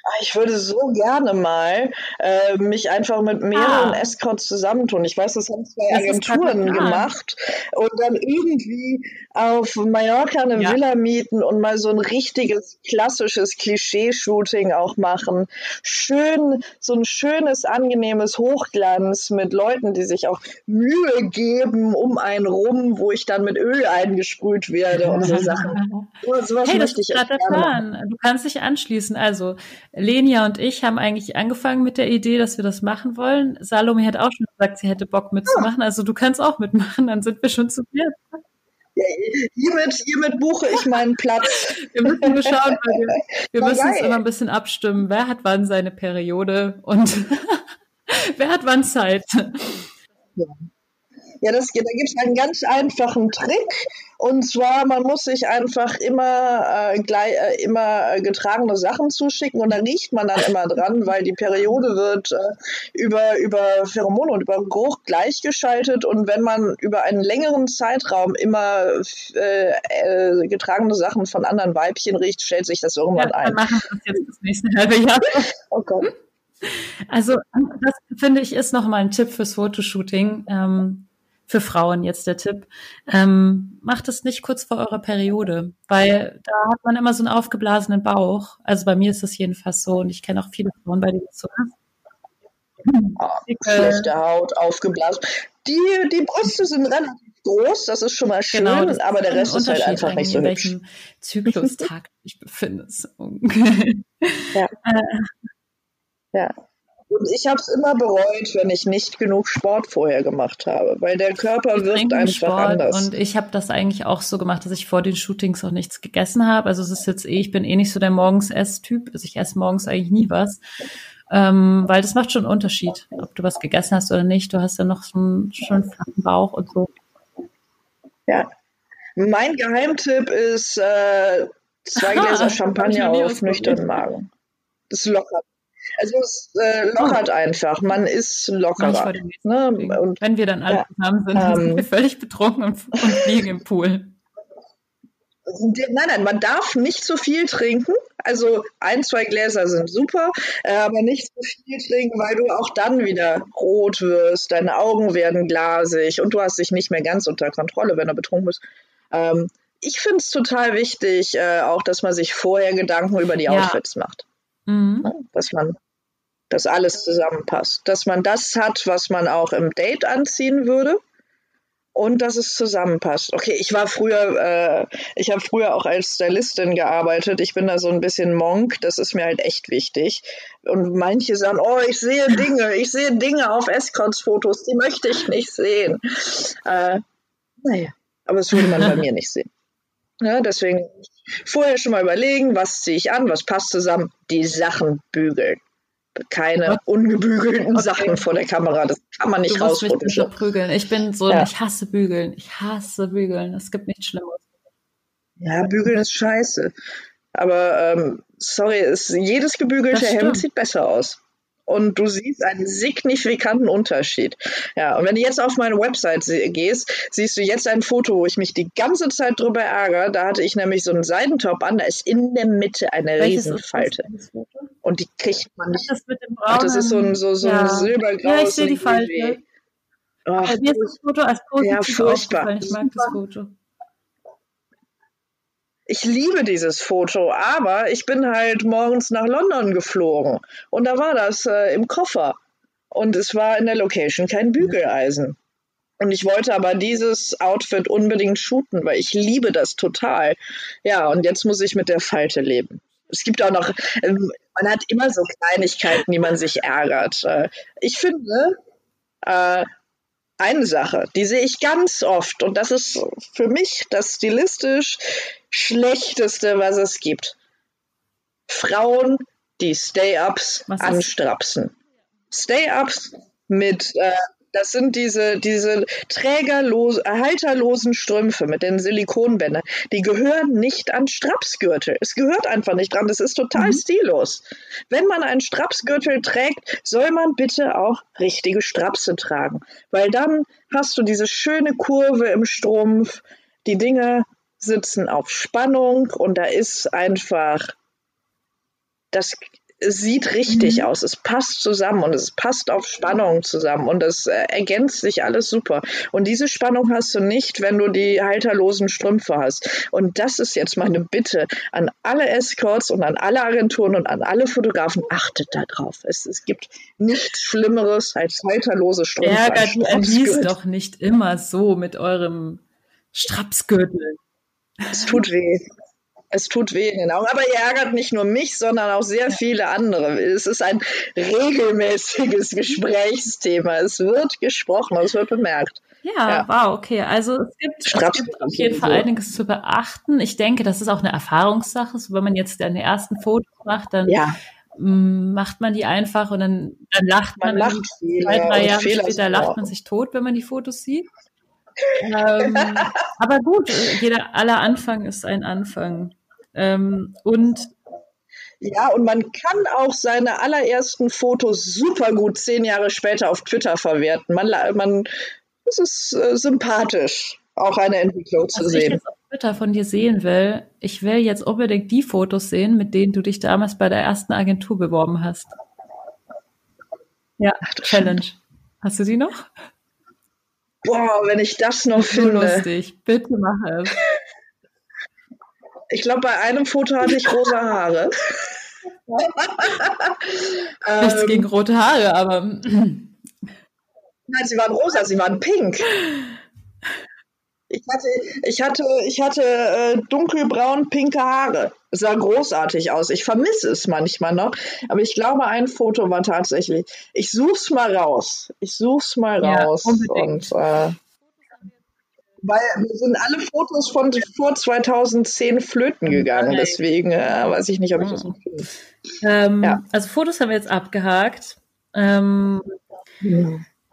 Ah, Ich würde so gerne mal äh, mich einfach mit mehreren Ah. Escorts zusammentun. Ich weiß, das haben zwei Das Agenturen gemacht und dann irgendwie auf Mallorca eine Ja. Villa mieten und mal so ein richtiges klassisches Klischee-Shooting auch machen. Schön, so ein schönes, angenehmes Hochglanz mit Leuten, die sich auch Mühe geben um einen rum, wo ich dann mit Öl eingesprüht werde und so Sachen. So, sowas Hey, das möchte ich echt. Plan. Du kannst dich anschließen. Also Lenia und ich haben eigentlich angefangen mit der Idee, dass wir das machen wollen. Salome hat auch schon gesagt, sie hätte Bock mitzumachen. Also du kannst auch mitmachen, dann sind wir schon zu viert. Hiermit, hiermit buche ich meinen Platz. Wir müssen nur schauen, weil wir, wir müssen es geil. immer ein bisschen abstimmen. Wer hat wann seine Periode und wer hat wann Zeit? Ja, das, da gibt es einen ganz einfachen Trick. Und zwar, man muss sich einfach immer, äh, gleich, äh, immer getragene Sachen zuschicken und da riecht man dann immer dran, weil die Periode wird äh, über, über Pheromone und über Geruch gleichgeschaltet. Und wenn man über einen längeren Zeitraum immer äh, äh, getragene Sachen von anderen Weibchen riecht, stellt sich das Ja, irgendwann dann ein. machen wir das jetzt das nächste halbe Jahr. Oh Gott. Also das finde ich ist noch mal ein Tipp fürs Fotoshooting. Ähm, für Frauen jetzt der Tipp. Ähm, macht es nicht kurz vor eurer Periode, weil da hat man immer so einen aufgeblasenen Bauch. Also bei mir ist das jedenfalls so und ich kenne auch viele Frauen, bei denen es so ist. Ah, Dicke- schlechte Haut, aufgeblasen. Die, die Brüste sind relativ groß, das ist schon mal schön, Genau, aber der Rest ist halt einfach nicht so eigentlich, hübsch. in welchem Zyklustag du dich befindest. Ja. Und ich habe es immer bereut, wenn ich nicht genug Sport vorher gemacht habe, weil der Körper Wir wirkt einfach Sport anders. Und ich habe das eigentlich auch so gemacht, dass ich vor den Shootings auch nichts gegessen habe. Also es ist jetzt eh, ich bin eh nicht so der Morgens-Ess-Typ. Also ich esse morgens eigentlich nie was. Ähm, weil das macht schon einen Unterschied, ob du was gegessen hast oder nicht. Du hast ja noch so einen schönen flachen Bauch und so. Ja. Mein Geheimtipp ist äh, zwei Gläser ich Champagner auf nüchternen Magen. Das lockert. Also es äh, lockert einfach. Man ist lockerer. Ne? Und Wenn wir dann alle Ja. zusammen sind, dann sind Ähm. wir völlig betrunken und, und liegen im Pool. Nein, nein, man darf nicht zu viel trinken. Also ein, zwei Gläser sind super, äh, aber nicht zu viel trinken, weil du auch dann wieder rot wirst, deine Augen werden glasig und du hast dich nicht mehr ganz unter Kontrolle, wenn du betrunken bist. Ähm, ich finde es total wichtig, äh, auch, dass man sich vorher Gedanken über die Ja. Outfits macht. Mhm. Ne? Dass man, dass alles zusammenpasst. Dass man das hat, was man auch im Date anziehen würde. Und dass es zusammenpasst. Okay, ich war früher, äh, ich habe früher auch als Stylistin gearbeitet. Ich bin da so ein bisschen Monk. Das ist mir halt echt wichtig. Und manche sagen, oh, ich sehe Dinge, ich sehe Dinge auf Escorts-Fotos, die möchte ich nicht sehen. Äh, naja, aber das würde man bei mir nicht sehen. Ja, deswegen vorher schon mal überlegen, was ziehe ich an, was passt zusammen, die Sachen bügeln. Keine ungebügelten Okay. Sachen vor der Kamera, das kann man nicht rausrutschen. Ich bin so, Ja. ich hasse bügeln. Ich hasse bügeln. Es gibt nichts Schlimmeres. Ja, bügeln ist scheiße. Aber ähm, sorry, es, jedes gebügelte Hemd sieht besser aus. Und du siehst einen signifikanten Unterschied. Ja, und wenn du jetzt auf meine Website gehst, siehst du jetzt ein Foto, wo ich mich die ganze Zeit drüber ärgere. Da hatte ich nämlich so einen Seidentop an, da ist in der Mitte eine Welches? Riesenfalte. Und die kriegt man nicht. Das mit dem Ach, das ist so ein, so, so ein ja. silbergraues. Ja, ich sehe die Falte. Ach, Bei mir ist das Foto als positiv Ja, furchtbar. aufgefallen. Ich mag das Foto. Ich liebe dieses Foto, aber ich bin halt morgens nach London geflogen und da war das äh, im Koffer und es war in der Location kein Bügeleisen. Und ich wollte aber dieses Outfit unbedingt shooten, weil ich liebe das total. Ja, und jetzt muss ich mit der Falte leben. Es gibt auch noch, ähm, man hat immer so Kleinigkeiten, die man sich ärgert. Äh, ich finde, äh, eine Sache, die sehe ich ganz oft und das ist für mich das stilistisch schlechteste, was es gibt. Frauen, die Stay-Ups anstrapsen. Stay-Ups mit, äh, das sind diese, diese trägerlosen, halterlosen Strümpfe mit den Silikonbändern. Die gehören nicht an Strapsgürtel. Es gehört einfach nicht dran. Das ist total Mhm. stillos. Wenn man einen Strapsgürtel trägt, soll man bitte auch richtige Strapse tragen. Weil dann hast du diese schöne Kurve im Strumpf. Die Dinge sitzen auf Spannung und da ist einfach, das sieht richtig Mhm. aus. Es passt zusammen und es passt auf Spannung zusammen und es äh, ergänzt sich alles super. Und diese Spannung hast du nicht, wenn du die halterlosen Strümpfe hast. Und das ist jetzt meine Bitte an alle Escorts und an alle Agenturen und an alle Fotografen. Achtet da drauf. Es, es gibt nichts Schlimmeres als halterlose Strümpfe. Ärgert die Alice Strapsgürtel. doch nicht immer so mit eurem Strapsgürtel. Es tut weh. Es tut weh in den Augen. Aber ihr ärgert nicht nur mich, sondern auch sehr viele andere. Es ist ein regelmäßiges Gesprächsthema. Es wird gesprochen, es wird bemerkt. Ja, Ja. wow, okay. Also es gibt, es gibt auf jeden Fall einiges zu beachten. Ich denke, das ist auch eine Erfahrungssache. So, wenn man jetzt deine ersten Fotos macht, dann Ja, mm, macht man die einfach und dann, dann lacht man man, Fehler zwei, drei Jahre später lacht man sich tot, wenn man die Fotos sieht. ähm, aber gut, jeder aller Anfang ist ein Anfang. Ähm, und Ja, und man kann auch seine allerersten Fotos super gut zehn Jahre später auf Twitter verwerten. Man, man, es ist äh, sympathisch, auch eine Entwicklung zu was ich sehen. jetzt auf Twitter von dir sehen will, ich will jetzt unbedingt die Fotos sehen, mit denen du dich damals bei der ersten Agentur beworben hast. Ja, Ach, Challenge. Hast du die noch? Boah, wenn ich das noch So finde. lustig. Bitte mach es. Ich glaube, bei einem Foto hatte ich rosa Haare. Nichts ähm, gegen rote Haare, aber Nein, sie waren rosa, sie waren pink. Ich hatte, ich hatte, ich hatte äh, dunkelbraun pinke Haare. Es sah großartig aus. Ich vermisse es manchmal noch, aber ich glaube, ein Foto war tatsächlich. Ich such's mal raus. Ich such's mal Ja, raus. unbedingt. Und, äh, weil wir sind alle Fotos von vor 2010 flöten gegangen. Okay. Deswegen äh, weiß ich nicht, ob ich das noch finde. ähm, Ja. also Fotos haben wir jetzt abgehakt. Ähm,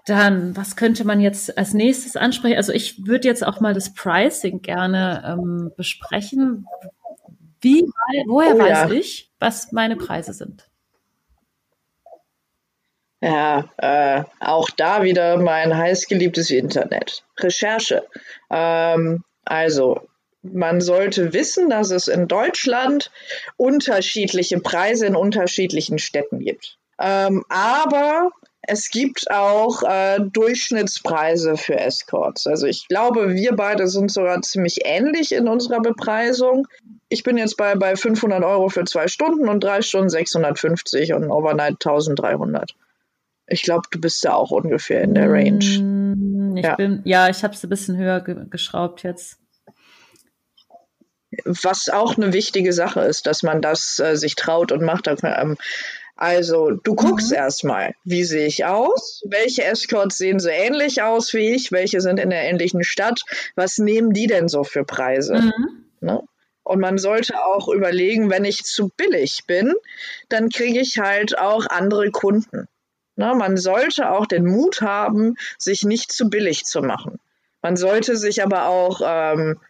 Dann, was könnte man jetzt als nächstes ansprechen? Also ich würde jetzt auch mal das Pricing gerne ähm, besprechen. Wie, woher Oh weiß ja. ich, was meine Preise sind? Ja, äh, auch da wieder mein heißgeliebtes Internet. Recherche. Ähm, also, man sollte wissen, dass es in Deutschland unterschiedliche Preise in unterschiedlichen Städten gibt. Ähm, aber es gibt auch äh, Durchschnittspreise für Escorts. Also ich glaube, wir beide sind sogar ziemlich ähnlich in unserer Bepreisung. Ich bin jetzt bei, bei 500 Euro für zwei Stunden und drei Stunden 650 und Overnight 1300. Ich glaube, du bist da auch ungefähr in der Range. Mm, Ich Ja. bin, ja, ich habe es ein bisschen höher ge geschraubt jetzt. Was auch eine wichtige Sache ist, dass man das äh, sich traut und macht. Ähm, also, du guckst erstmal, wie sehe ich aus? Welche Escorts sehen so ähnlich aus wie ich? Welche sind in der ähnlichen Stadt? Was nehmen die denn so für Preise? Mhm. Ne? Und man sollte auch überlegen, wenn ich zu billig bin, dann kriege ich halt auch andere Kunden. Ne? Man sollte auch den Mut haben, sich nicht zu billig zu machen. Man sollte sich aber auch ähm,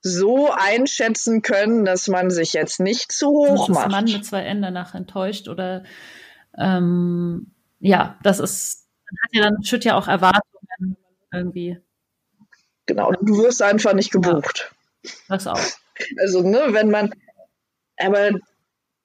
so einschätzen können, dass man sich jetzt nicht zu hoch Das ist Mann macht. mit zwei N danach enttäuscht oder ähm, ja, das ist, man hat ja dann schütt ja auch Erwartungen irgendwie. Genau, du wirst einfach nicht gebucht. Das auch. Also, ne, wenn man, aber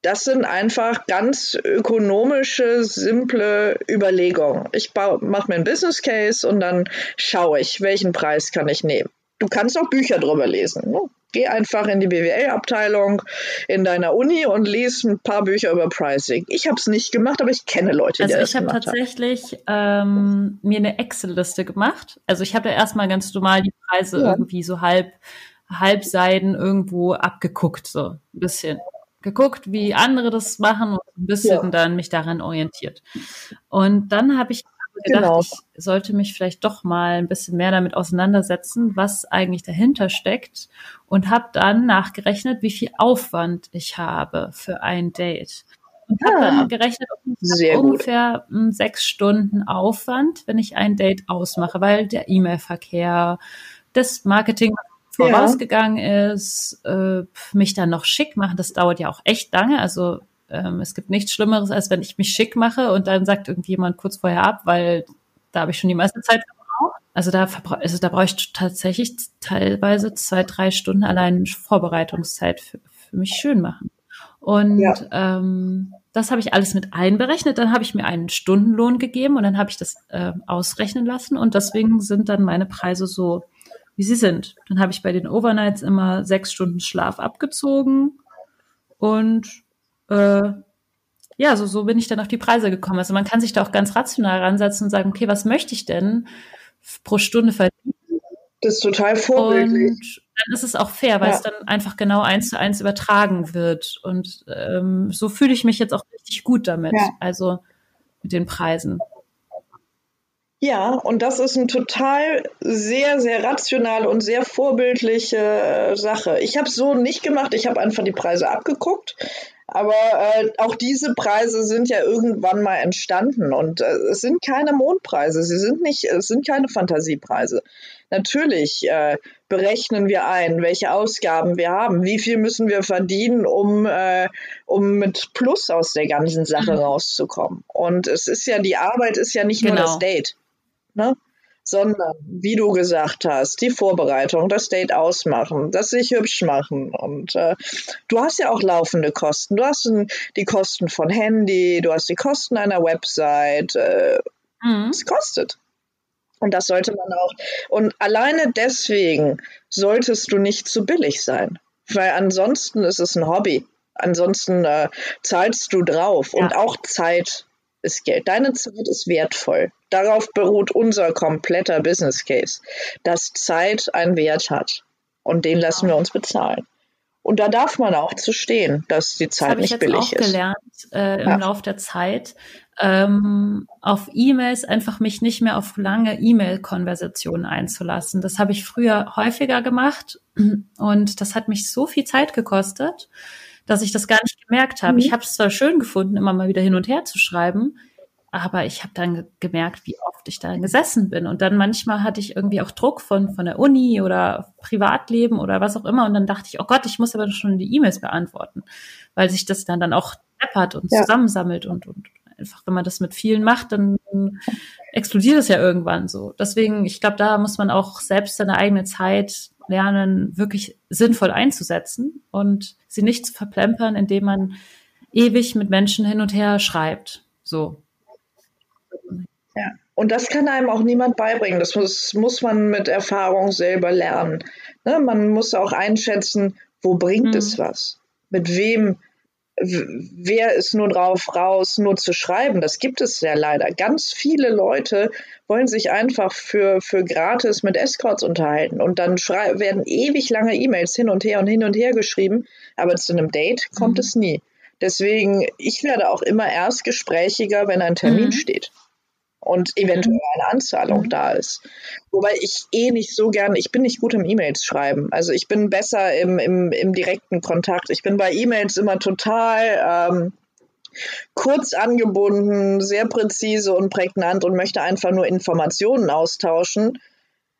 das sind einfach ganz ökonomische, simple Überlegungen. Ich mache mir einen Business Case und dann schaue ich, welchen Preis kann ich nehmen. Du kannst auch Bücher drüber lesen. Ne? Geh einfach in die BWL-Abteilung in deiner Uni und lies ein paar Bücher über Pricing. Ich habe es nicht gemacht, aber ich kenne Leute, die Also das ich habe gemacht haben. tatsächlich ähm, mir eine Excel-Liste gemacht. Also ich habe ja erstmal ganz normal die Preise Ja. irgendwie so halb halbseiden irgendwo abgeguckt, so ein bisschen geguckt, wie andere das machen und ein bisschen Ja. dann mich daran orientiert. Und dann habe ich gedacht, Genau. ich sollte mich vielleicht doch mal ein bisschen mehr damit auseinandersetzen, was eigentlich dahinter steckt und habe dann nachgerechnet, wie viel Aufwand ich habe für ein Date. Und habe Ah. dann gerechnet, habe gut. ungefähr mm, sechs Stunden Aufwand, wenn ich ein Date ausmache, weil der E-Mail-Verkehr, das Marketing was Ja. vorausgegangen ist, äh, mich dann noch schick machen, das dauert ja auch echt lange. Also ähm, es gibt nichts Schlimmeres, als wenn ich mich schick mache und dann sagt irgendjemand kurz vorher ab, weil da habe ich schon die meiste Zeit verbraucht. Also da, also da brauche ich tatsächlich teilweise zwei, drei Stunden allein Vorbereitungszeit für, für mich schön machen. Und Ja. ähm, das habe ich alles mit einberechnet. Dann habe ich mir einen Stundenlohn gegeben und dann habe ich das äh, ausrechnen lassen. Und deswegen sind dann meine Preise so, wie sie sind. Dann habe ich bei den Overnights immer sechs Stunden Schlaf abgezogen. Und äh, ja, so, so bin ich dann auf die Preise gekommen. Also man kann sich da auch ganz rational ransetzen und sagen, okay, was möchte ich denn pro Stunde verdienen? Das ist total vorbildlich. Und dann ist es auch fair, weil Ja. es dann einfach genau eins zu eins übertragen wird. Und ähm, so fühle ich mich jetzt auch richtig gut damit. Ja. Also mit den Preisen. Ja, und das ist eine total sehr, sehr rationale und sehr vorbildliche äh, Sache. Ich habe es so nicht gemacht, ich habe einfach die Preise abgeguckt. Aber äh, auch diese Preise sind ja irgendwann mal entstanden und äh, es sind keine Mondpreise, sie sind nicht, es sind keine Fantasiepreise. Natürlich äh, berechnen wir ein, welche Ausgaben wir haben, wie viel müssen wir verdienen, um, äh, um mit Plus aus der ganzen Sache Mhm. rauszukommen. Und es ist ja, die Arbeit ist ja nicht nur Genau. das Date, ne? sondern, wie du gesagt hast, die Vorbereitung, das Date ausmachen, das sich hübsch machen. Und äh, du hast ja auch laufende Kosten. Du hast die Kosten von Handy, du hast die Kosten einer Website. Äh, Mhm. es kostet. Und das sollte man auch. Und alleine deswegen solltest du nicht zu billig sein. Weil ansonsten ist es ein Hobby. Ansonsten äh, zahlst du drauf. Und auch Zeit ist Geld. Deine Zeit ist wertvoll. Darauf beruht unser kompletter Business Case, dass Zeit einen Wert hat. Und den lassen wir uns bezahlen. Und da darf man auch zu stehen, dass die Das Zeit habe ich nicht jetzt billig auch ist. gelernt äh, im Ja. Lauf der Zeit. Ähm, auf E-Mails einfach mich nicht mehr auf lange E-Mail-Konversationen einzulassen. Das habe ich früher häufiger gemacht und das hat mich so viel Zeit gekostet, dass ich das gar nicht gemerkt habe. Mhm. Ich habe es zwar schön gefunden, immer mal wieder hin und her zu schreiben, aber ich habe dann ge- gemerkt, wie oft ich da gesessen bin. Und dann manchmal hatte ich irgendwie auch Druck von, von der Uni oder Privatleben oder was auch immer. Und dann dachte ich, oh Gott, ich muss aber schon die E-Mails beantworten, weil sich das dann, dann auch deppert und Ja. zusammensammelt und, und einfach, wenn man das mit vielen macht, dann explodiert es ja irgendwann so. Deswegen, ich glaube, da muss man auch selbst seine eigene Zeit lernen, wirklich sinnvoll einzusetzen und sie nicht zu verplempern, indem man ewig mit Menschen hin und her schreibt. So. Ja. Und das kann einem auch niemand beibringen. Das muss, muss man mit Erfahrung selber lernen. Ne? Man muss auch einschätzen, wo bringt mhm. es was? Mit wem wer ist nur drauf raus, nur zu schreiben? Das gibt es ja leider. Ganz viele Leute wollen sich einfach für, für gratis mit Escorts unterhalten und dann werden ewig lange E-Mails hin und her und hin und her geschrieben, aber zu einem Date kommt mhm. es nie. Deswegen, ich werde auch immer erst gesprächiger, wenn ein Termin mhm. steht und eventuell mhm. eine Anzahlung mhm. da ist. Wobei ich eh nicht so gern, ich bin nicht gut im E-Mails schreiben. Also ich bin besser im, im, im direkten Kontakt. Ich bin bei E-Mails immer total ähm, kurz angebunden, sehr präzise und prägnant und möchte einfach nur Informationen austauschen.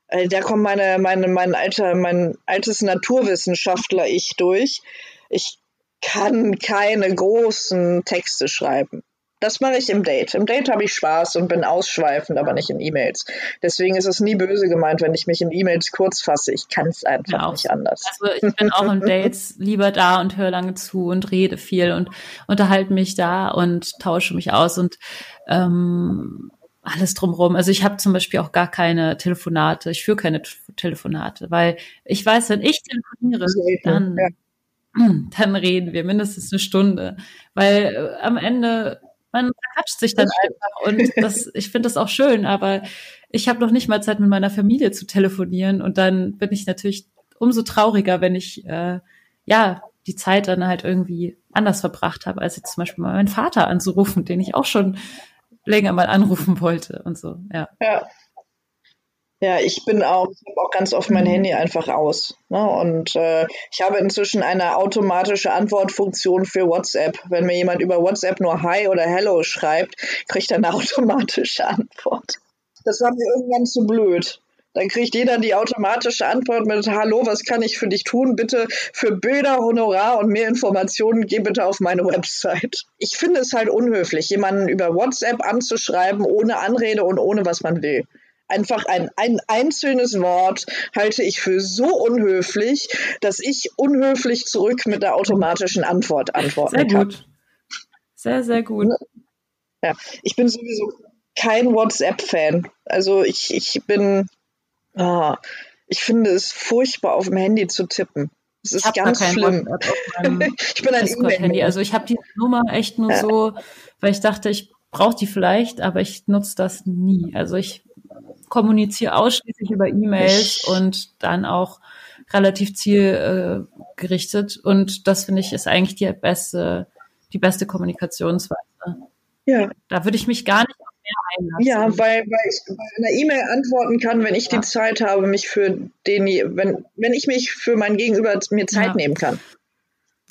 Äh, da kommt meine, meine, mein, alter, mein altes Naturwissenschaftler-Ich durch. Ich kann keine großen Texte schreiben. Das mache ich im Date. Im Date habe ich Spaß und bin ausschweifend, aber nicht in E-Mails. Deswegen ist es nie böse gemeint, wenn ich mich in E-Mails kurz fasse. Ich kann es einfach ja, nicht anders. Also ich bin auch im Dates lieber da und höre lange zu und rede viel und unterhalte mich da und tausche mich aus und ähm, alles drumherum. Also ich habe zum Beispiel auch gar keine Telefonate. Ich führe keine Telefonate, weil ich weiß, wenn ich telefoniere, dann, dann reden wir mindestens eine Stunde. Weil äh, am Ende man verquatscht sich dann einfach und das, ich finde das auch schön, aber ich habe noch nicht mal Zeit, mit meiner Familie zu telefonieren und dann bin ich natürlich umso trauriger, wenn ich äh, ja die Zeit dann halt irgendwie anders verbracht habe, als jetzt zum Beispiel mal meinen Vater anzurufen, den ich auch schon länger mal anrufen wollte und so. Ja. ja. Ja, ich bin auch, ich habe auch ganz oft mein mhm. Handy einfach aus. Ne? Und äh, ich habe inzwischen eine automatische Antwortfunktion für WhatsApp. Wenn mir jemand über WhatsApp nur Hi oder Hello schreibt, kriegt er eine automatische Antwort. Das war mir irgendwann zu blöd. Dann kriegt jeder die automatische Antwort mit Hallo, was kann ich für dich tun? Bitte für Bilder, Honorar und mehr Informationen geh bitte auf meine Website. Ich finde es halt unhöflich, jemanden über WhatsApp anzuschreiben, ohne Anrede und ohne was man will einfach ein, ein einzelnes Wort halte ich für so unhöflich, dass ich unhöflich zurück mit der automatischen Antwort antworten sehr kann. Gut. Sehr, sehr gut. Ja, ich bin sowieso kein WhatsApp-Fan. Also ich, ich bin, ah, ich finde es furchtbar, auf dem Handy zu tippen. Es ist ganz schlimm. ich bin ein E-Mail-Handy. Also ich habe die Nummer echt nur ja. so, weil ich dachte, ich brauche die vielleicht, aber ich nutze das nie. Also ich kommuniziere ausschließlich über E-Mails und dann auch relativ zielgerichtet. Und das finde ich ist eigentlich die beste, die beste Kommunikationsweise. Ja. Da würde ich mich gar nicht Einlassen. Ja, weil, weil ich bei einer E-Mail antworten kann, wenn ich ja. die Zeit habe, mich für den, wenn, wenn ich mich für mein Gegenüber mir Zeit ja. nehmen kann.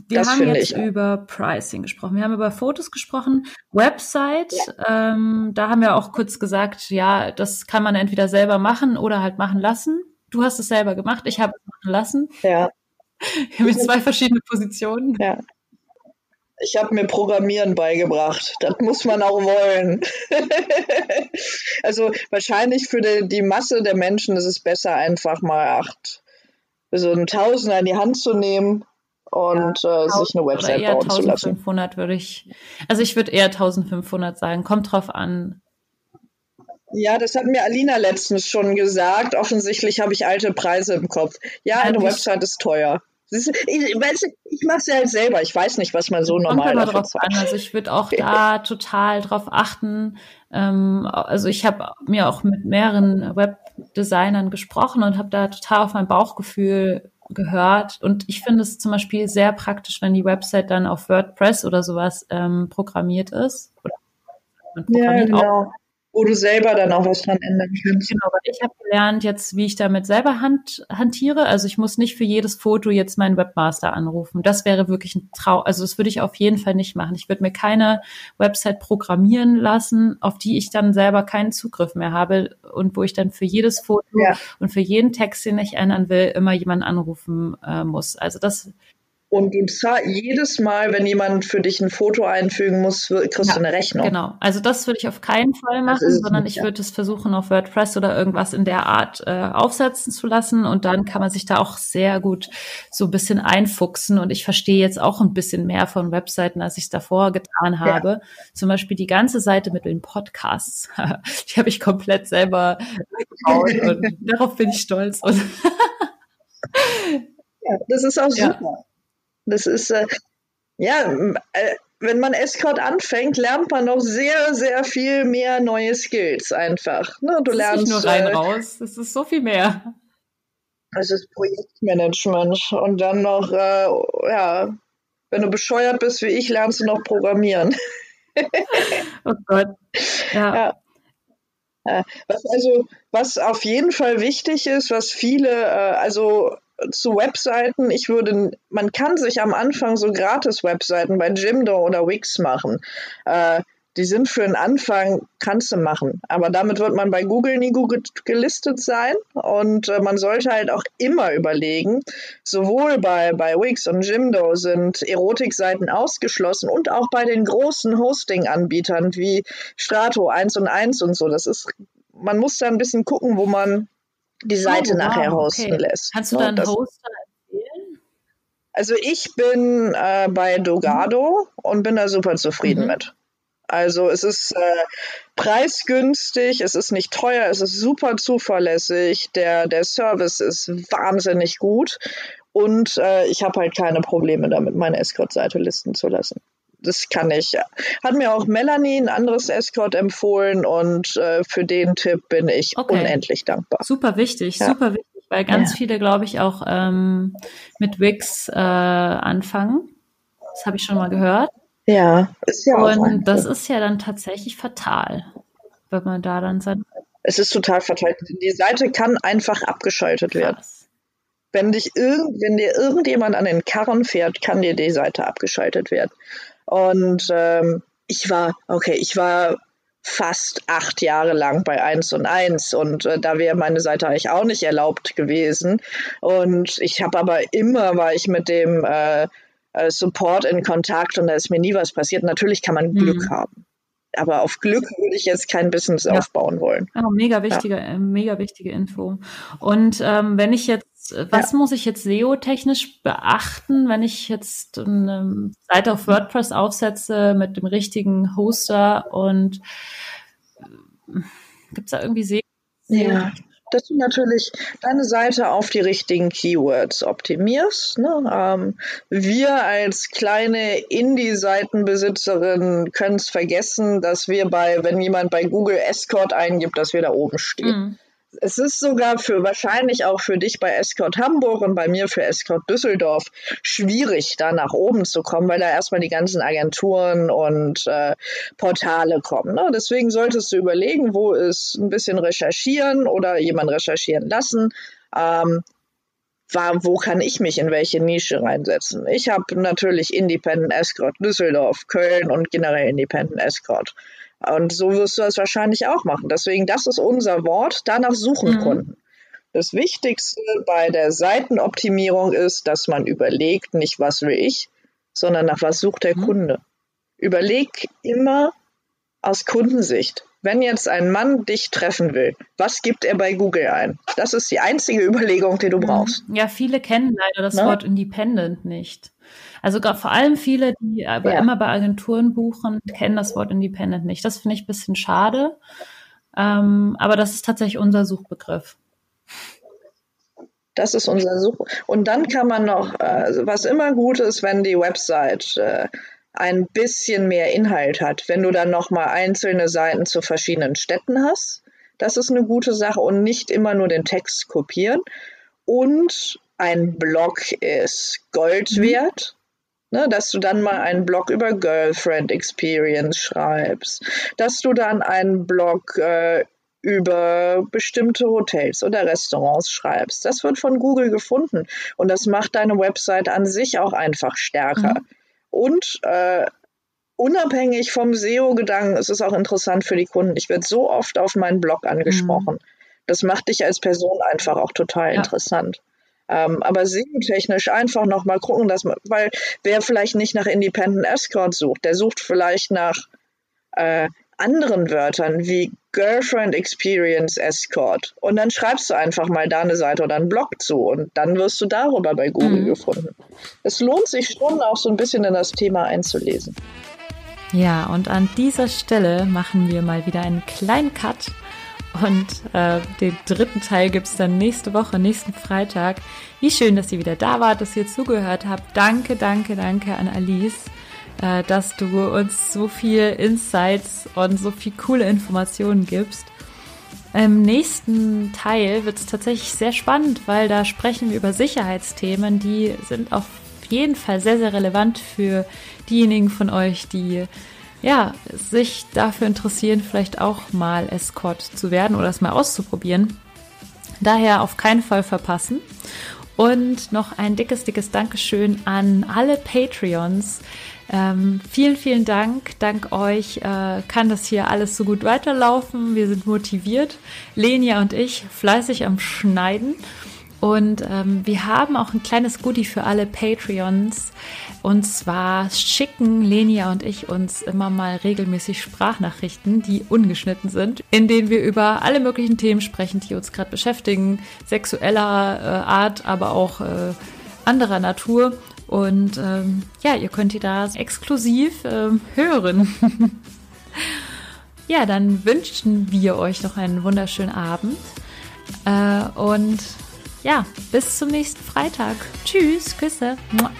Wir das haben jetzt ich. über Pricing gesprochen. Wir haben über Fotos gesprochen. Website, ja. ähm, da haben wir auch kurz gesagt, ja, das kann man entweder selber machen oder halt machen lassen. Du hast es selber gemacht, ich habe es machen lassen. Ja. Wir haben jetzt zwei verschiedene Positionen. Ja. Ich habe mir Programmieren beigebracht. Das muss man auch wollen. also wahrscheinlich für die, die, Masse der Menschen ist es besser, einfach mal acht, so einen Tausender in die Hand zu nehmen und ja, äh, sich eine Website bauen 1500 zu lassen. 1500 würde ich, also ich würde eher 1500 sagen. Kommt drauf an. Ja, das hat mir Alina letztens schon gesagt. Offensichtlich habe ich alte Preise im Kopf. Ja, eine Website ist teuer. Ist, ich, ich mache es ja halt selber. Ich weiß nicht, was man so normal Kommt dafür drauf an. Also ich würde auch da total drauf achten. Ähm, also ich habe mir auch mit mehreren Webdesignern gesprochen und habe da total auf mein Bauchgefühl gehört. Und ich finde es zum Beispiel sehr praktisch, wenn die Website dann auf WordPress oder sowas ähm, programmiert ist. Oder ja, genau. Auch wo du selber dann auch was dran ändern kannst. Genau, weil ich habe gelernt jetzt, wie ich damit selber hand, hantiere. Also ich muss nicht für jedes Foto jetzt meinen Webmaster anrufen. Das wäre wirklich ein Trau. Also das würde ich auf jeden Fall nicht machen. Ich würde mir keine Website programmieren lassen, auf die ich dann selber keinen Zugriff mehr habe und wo ich dann für jedes Foto ja. und für jeden Text, den ich ändern will, immer jemanden anrufen äh, muss. Also das Und du jedes Mal, wenn jemand für dich ein Foto einfügen muss, kriegst Ja, du eine Rechnung. Genau. Also das würde ich auf keinen Fall machen, sondern nicht, ich ja. würde es versuchen, auf WordPress oder irgendwas in der Art äh, aufsetzen zu lassen. Und dann kann man sich da auch sehr gut so ein bisschen einfuchsen. Und ich verstehe jetzt auch ein bisschen mehr von Webseiten, als ich es davor getan habe. Zum Beispiel die ganze Seite mit den Podcasts. die habe ich komplett selber gebaut und darauf bin ich stolz. Und Ja, das ist auch Ja. super. Das ist, äh, ja, äh, wenn man Escort anfängt, lernt man noch sehr, sehr viel mehr neue Skills einfach. Ne? Du ist lernst, nicht nur rein äh, raus, es ist so viel mehr. es ist Projektmanagement und dann noch, äh, ja, wenn du bescheuert bist wie ich, lernst du noch Programmieren. Oh Gott. Ja. Ja. Was also, was auf jeden Fall wichtig ist, was viele, äh, also zu Webseiten, ich würde, man kann sich am Anfang so Gratis-Webseiten bei Jimdo oder Wix machen. Äh, die sind für den Anfang, kannst du machen. Aber damit wird man bei Google nie gelistet sein. Und äh, man sollte halt auch immer überlegen, sowohl bei, bei Wix und Jimdo sind Erotikseiten ausgeschlossen und auch bei den großen Hosting-Anbietern wie Strato 1 und 1 und so. Das ist, man muss da ein bisschen gucken, wo man die Seite Oh, wow, nachher hosten okay. lässt. Kannst du Ne, da einen das- Hoster empfehlen? also ich bin äh, bei Dogado und bin da super zufrieden Mhm. mit. Also es ist äh, preisgünstig, es ist nicht teuer, es ist super zuverlässig, der, der Service ist wahnsinnig gut und äh, ich habe halt keine Probleme damit, meine Escort-Seite listen zu lassen. Das kann ich. Hat mir auch Melanie, ein anderes Escort, empfohlen und äh, für den Tipp bin ich Okay. unendlich dankbar. Super wichtig, Ja. super wichtig, weil ganz Ja. viele, glaube ich, auch ähm, mit Wix äh, anfangen. Das habe ich schon mal gehört. Ja, ist ja auch Und ein- das ist ja dann tatsächlich fatal, wenn man da dann sein Es ist total verteilt. Die Seite kann einfach abgeschaltet werden. Krass. Wenn dich irgend, wenn dir irgendjemand an den Karren fährt, kann dir die Seite abgeschaltet werden. Und ähm, ich war, okay, ich war fast acht Jahre lang bei 1 und 1 und äh, da wäre meine Seite eigentlich auch nicht erlaubt gewesen. Und ich habe aber immer, war ich mit dem äh, äh, Support in Kontakt und da ist mir nie was passiert. Natürlich kann man Glück Mhm. haben. Aber auf Glück würde ich jetzt kein Business Ja. aufbauen wollen. Oh, mega wichtige, äh, mega wichtige Info. Und ähm, wenn ich jetzt, äh, was muss ich jetzt SEO-technisch beachten, wenn ich jetzt eine Seite auf WordPress aufsetze mit dem richtigen Hoster und gibt es da irgendwie SEO? Ja, dass du natürlich deine Seite auf die richtigen Keywords optimierst. Ne? Ähm, wir als kleine Indie-Seitenbesitzerin können es vergessen, dass wir bei, wenn jemand bei Google Escort eingibt, dass wir da oben stehen. Mhm. Es ist sogar für wahrscheinlich auch für dich bei Escort Hamburg und bei mir für Escort Düsseldorf schwierig, da nach oben zu kommen, weil da erstmal die ganzen Agenturen und äh, Portale kommen. Ne? Deswegen solltest du überlegen, wo ist ein bisschen recherchieren oder jemand recherchieren lassen. Ähm, war, wo kann ich mich in welche Nische reinsetzen? Ich habe natürlich Independent Escort Düsseldorf, Köln und generell Independent Escort. Und so wirst du das wahrscheinlich auch machen. Deswegen, das ist unser Wort. Danach suchen Mhm. Kunden. Das Wichtigste bei der Seitenoptimierung ist, dass man überlegt, nicht was will ich, sondern nach was sucht der Mhm. Kunde. Überleg immer aus Kundensicht. Wenn jetzt ein Mann dich treffen will, was gibt er bei Google ein? Das ist die einzige Überlegung, die du brauchst. Ja, viele kennen leider das Ne? Wort Independent nicht. Also vor allem viele, die aber Ja. immer bei Agenturen buchen, kennen das Wort Independent nicht. Das finde ich ein bisschen schade. Ähm, aber das ist tatsächlich unser Suchbegriff. Das ist unser Such. Und dann kann man noch, äh, was immer gut ist, wenn die Website äh, ein bisschen mehr Inhalt hat. Wenn du dann noch mal einzelne Seiten zu verschiedenen Städten hast, das ist eine gute Sache und nicht immer nur den Text kopieren. Und ein Blog ist Gold wert. Ne, dass du dann mal einen Blog über Girlfriend Experience schreibst, dass du dann einen Blog äh, über bestimmte Hotels oder Restaurants schreibst. Das wird von Google gefunden und das macht deine Website an sich auch einfach stärker. Mhm. Und äh, unabhängig vom SEO-Gedanken ist es auch interessant für die Kunden. Ich werde so oft auf meinen Blog angesprochen. Das macht dich als Person einfach auch total Ja. interessant. Ähm, aber SEO-technisch einfach nochmal gucken, dass man, weil wer vielleicht nicht nach Independent Escort sucht, der sucht vielleicht nach äh, anderen Wörtern wie Girlfriend Experience Escort. Und dann schreibst du einfach mal da eine Seite oder einen Blog zu und dann wirst du darüber bei Google mhm. gefunden. Es lohnt sich schon auch so ein bisschen in das Thema einzulesen. Ja, und an dieser Stelle machen wir mal wieder einen kleinen Cut. Und äh, den dritten Teil gibt es dann nächste Woche, nächsten Freitag. Wie schön, dass ihr wieder da wart, dass ihr zugehört habt. Danke, danke, danke an Alice, äh, dass du uns so viel Insights und so viel coole Informationen gibst. Im nächsten Teil wird es tatsächlich sehr spannend, weil da sprechen wir über Sicherheitsthemen, die sind auf jeden Fall sehr, sehr relevant für diejenigen von euch, die ja, sich dafür interessieren, vielleicht auch mal Escort zu werden oder es mal auszuprobieren. Daher auf keinen Fall verpassen. Und noch ein dickes, dickes Dankeschön an alle Patreons. Ähm, vielen, vielen Dank. Dank euch äh, kann das hier alles so gut weiterlaufen. Wir sind motiviert. Lenia und ich fleißig am Schneiden. Und ähm, wir haben auch ein kleines Goodie für alle Patreons. Und zwar schicken Lenia und ich uns immer mal regelmäßig Sprachnachrichten, die ungeschnitten sind, in denen wir über alle möglichen Themen sprechen, die uns gerade beschäftigen, sexueller äh, Art, aber auch äh, anderer Natur. Und ähm, ja, ihr könnt die da exklusiv äh, hören. ja, dann wünschen wir euch noch einen wunderschönen Abend. Äh, und ja, bis zum nächsten Freitag. Tschüss, Küsse. Mua.